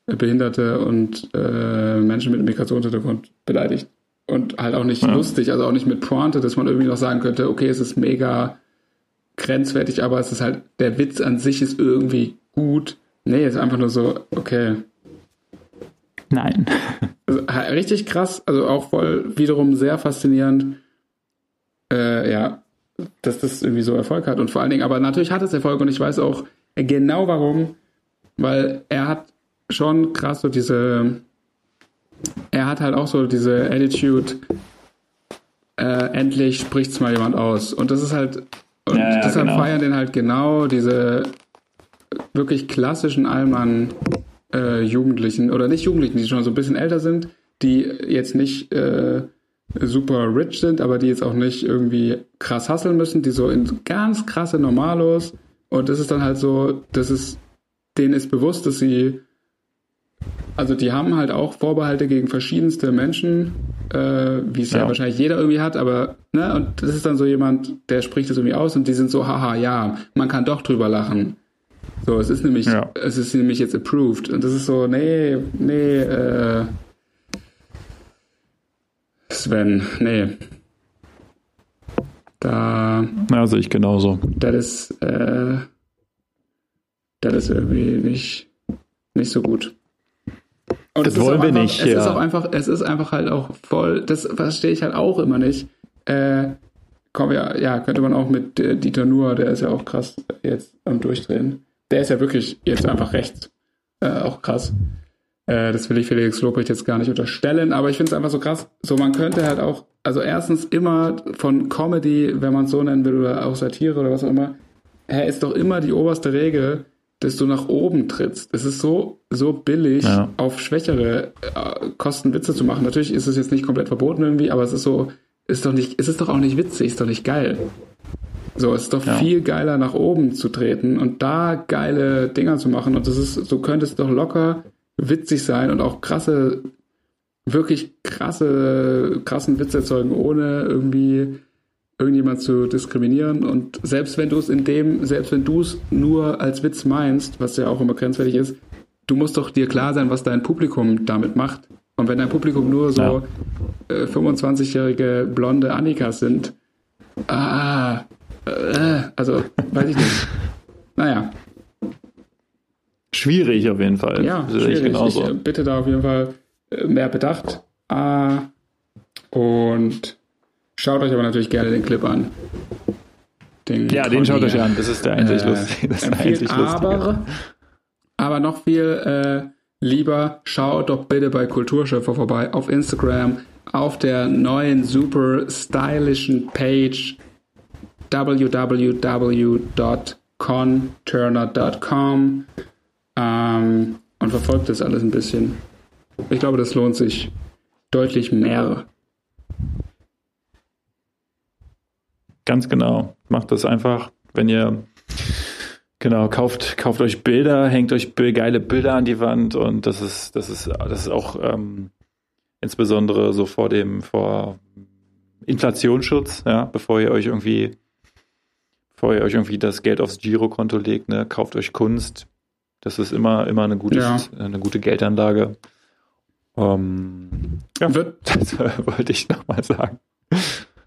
Behinderte und äh, Menschen mit Migrationshintergrund beleidigt. Und halt auch nicht ja. lustig, also auch nicht mit Pointe, dass man irgendwie noch sagen könnte, okay, es ist mega grenzwertig, aber es ist halt, der Witz an sich ist irgendwie gut. Nee, es ist einfach nur so, okay.
Nein.
Also, richtig krass, also auch voll wiederum sehr faszinierend, äh, ja, dass das irgendwie so Erfolg hat. Und vor allen Dingen, aber natürlich hat es Erfolg und ich weiß auch genau warum, weil er hat schon krass so diese, er hat halt auch so diese Attitude, äh, endlich spricht's mal jemand aus. Und das ist halt, und ja, ja, deshalb genau. feiern den halt genau diese wirklich klassischen Allmann äh, Jugendlichen oder nicht Jugendlichen, die schon so ein bisschen älter sind, die jetzt nicht äh, super rich sind, aber die jetzt auch nicht irgendwie krass hasseln müssen, die so in ganz krasse Normalos und das ist dann halt so, das ist denen ist bewusst, dass sie also die haben halt auch Vorbehalte gegen verschiedenste Menschen, äh, wie es ja. ja. wahrscheinlich jeder irgendwie hat, aber ne, und das ist dann so jemand, der spricht das irgendwie aus und die sind so, haha, ja, man kann doch drüber lachen. So, es ist nämlich, ja. es ist nämlich jetzt approved. Und das ist so, nee, nee, äh, Sven, nee. Da.
Ja, sehe ich genauso.
Das ist, äh, das ist irgendwie nicht, nicht so gut.
Und das wollen wir
einfach,
nicht.
Es ja. ist auch einfach, es ist einfach halt auch voll, das verstehe ich halt auch immer nicht. Äh, komm, ja, ja, könnte man auch mit äh, Dieter Nuhr, der ist ja auch krass jetzt am Durchdrehen. Der ist ja wirklich jetzt einfach rechts. Äh, auch krass. Äh, das will ich Felix Lobrecht jetzt gar nicht unterstellen, aber ich finde es einfach so krass. So, man könnte halt auch, also erstens immer von Comedy, wenn man es so nennen will, oder auch Satire oder was auch immer, hä, ist doch immer die oberste Regel, dass du nach oben trittst. Es ist so, so billig, ja. auf schwächere äh, Kosten Witze zu machen. Natürlich ist es jetzt nicht komplett verboten irgendwie, aber es ist so, ist doch nicht, es ist doch auch nicht witzig, ist doch nicht geil. So, es ist doch ja. viel geiler, nach oben zu treten und da geile Dinger zu machen. Und das ist, so könnte es doch locker witzig sein und auch krasse, wirklich krasse, krassen Witz erzeugen, ohne irgendwie irgendjemand zu diskriminieren. Und selbst wenn du es in dem, selbst wenn du es nur als Witz meinst, was ja auch immer grenzwertig ist, du musst doch dir klar sein, was dein Publikum damit macht. Und wenn dein Publikum nur so ja. äh, 25-jährige blonde Annikas sind, ah, äh, also weiß ich nicht. naja.
Schwierig auf jeden Fall.
Ja, schwierig. Ich, ich äh, bitte da auf jeden Fall äh, mehr Bedacht. Ah, und Schaut euch aber natürlich gerne den Clip an.
Den ja, den schaut euch an. Das ist der einzig äh, lustige. Das
aber, aber noch viel äh, lieber, schaut doch bitte bei Kulturschöpfer vorbei auf Instagram auf der neuen super stylischen Page www.conturner.com ähm, und verfolgt das alles ein bisschen. Ich glaube, das lohnt sich deutlich mehr.
Ganz genau. Macht das einfach, wenn ihr Genau, kauft, kauft euch Bilder, hängt euch geile Bilder an die Wand und das ist, das ist, das ist auch ähm, insbesondere so vor dem, vor Inflationsschutz, ja, bevor ihr euch irgendwie, bevor ihr euch irgendwie das Geld aufs Girokonto legt, ne, kauft euch Kunst. Das ist immer, immer eine gute, ja. eine gute Geldanlage. Ähm, ja, Wird, das wollte ich nochmal sagen.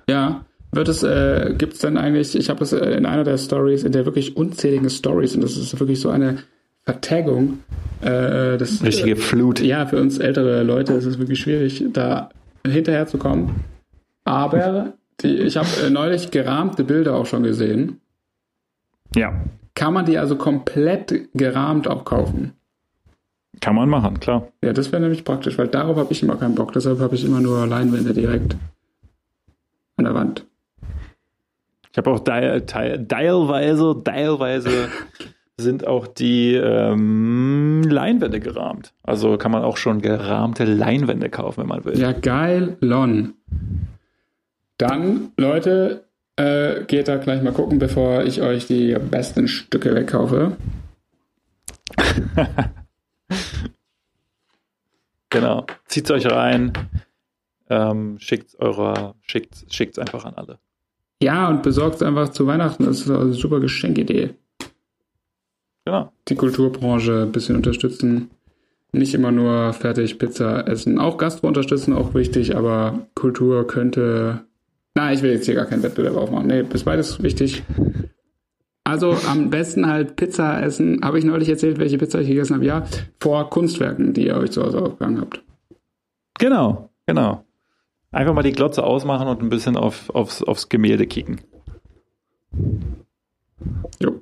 Ja, wird es, äh, gibt es denn eigentlich, ich habe das äh, in einer der Stories, in der wirklich unzähligen Stories, und das ist wirklich so eine Vertagung. Äh, das,
Richtige Flut.
Ja, für uns ältere Leute ist es wirklich schwierig, da hinterher zu kommen. Aber die, ich habe äh, neulich gerahmte Bilder auch schon gesehen.
Ja.
Kann man die also komplett gerahmt auch kaufen?
Kann man machen, klar.
Ja, das wäre nämlich praktisch, weil darauf habe ich immer keinen Bock. Deshalb habe ich immer nur Leinwände direkt an der Wand.
Ich habe auch teilweise, teilweise sind auch die ähm, Leinwände gerahmt. Also kann man auch schon gerahmte Leinwände kaufen, wenn man will.
Ja, geil, Lon. Dann, Leute, äh, geht da gleich mal gucken, bevor ich euch die besten Stücke wegkaufe.
genau. Zieht's euch rein. Ähm, schickt's eurer, schickt's, schickt's einfach an alle.
Ja, und besorgt einfach zu Weihnachten. Das ist eine super Geschenkidee.
Genau.
Die Kulturbranche ein bisschen unterstützen. Nicht immer nur fertig Pizza essen. Auch Gastro unterstützen, auch wichtig, aber Kultur könnte. Na, ich will jetzt hier gar keinen Wettbewerb aufmachen. Nee, ist beides wichtig. Also am besten halt Pizza essen. Habe ich neulich erzählt, welche Pizza ich gegessen habe? Ja, vor Kunstwerken, die ihr euch zu Hause aufgegangen habt.
Genau, genau. Einfach mal die Glotze ausmachen und ein bisschen auf, aufs, aufs Gemälde kicken.
Jo.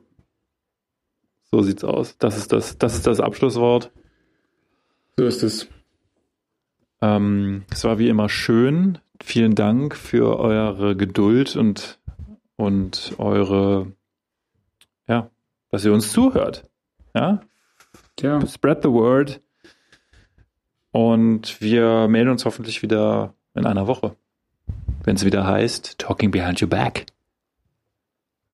So sieht's aus. Das ist das, das ist das Abschlusswort.
So ist es.
Ähm, es war wie immer schön. Vielen Dank für eure Geduld und, und eure, ja, dass ihr uns zuhört. Ja,
Ja,
spread the word. Und wir melden uns hoffentlich wieder in einer Woche, wenn es wieder heißt Talking Behind Your Back.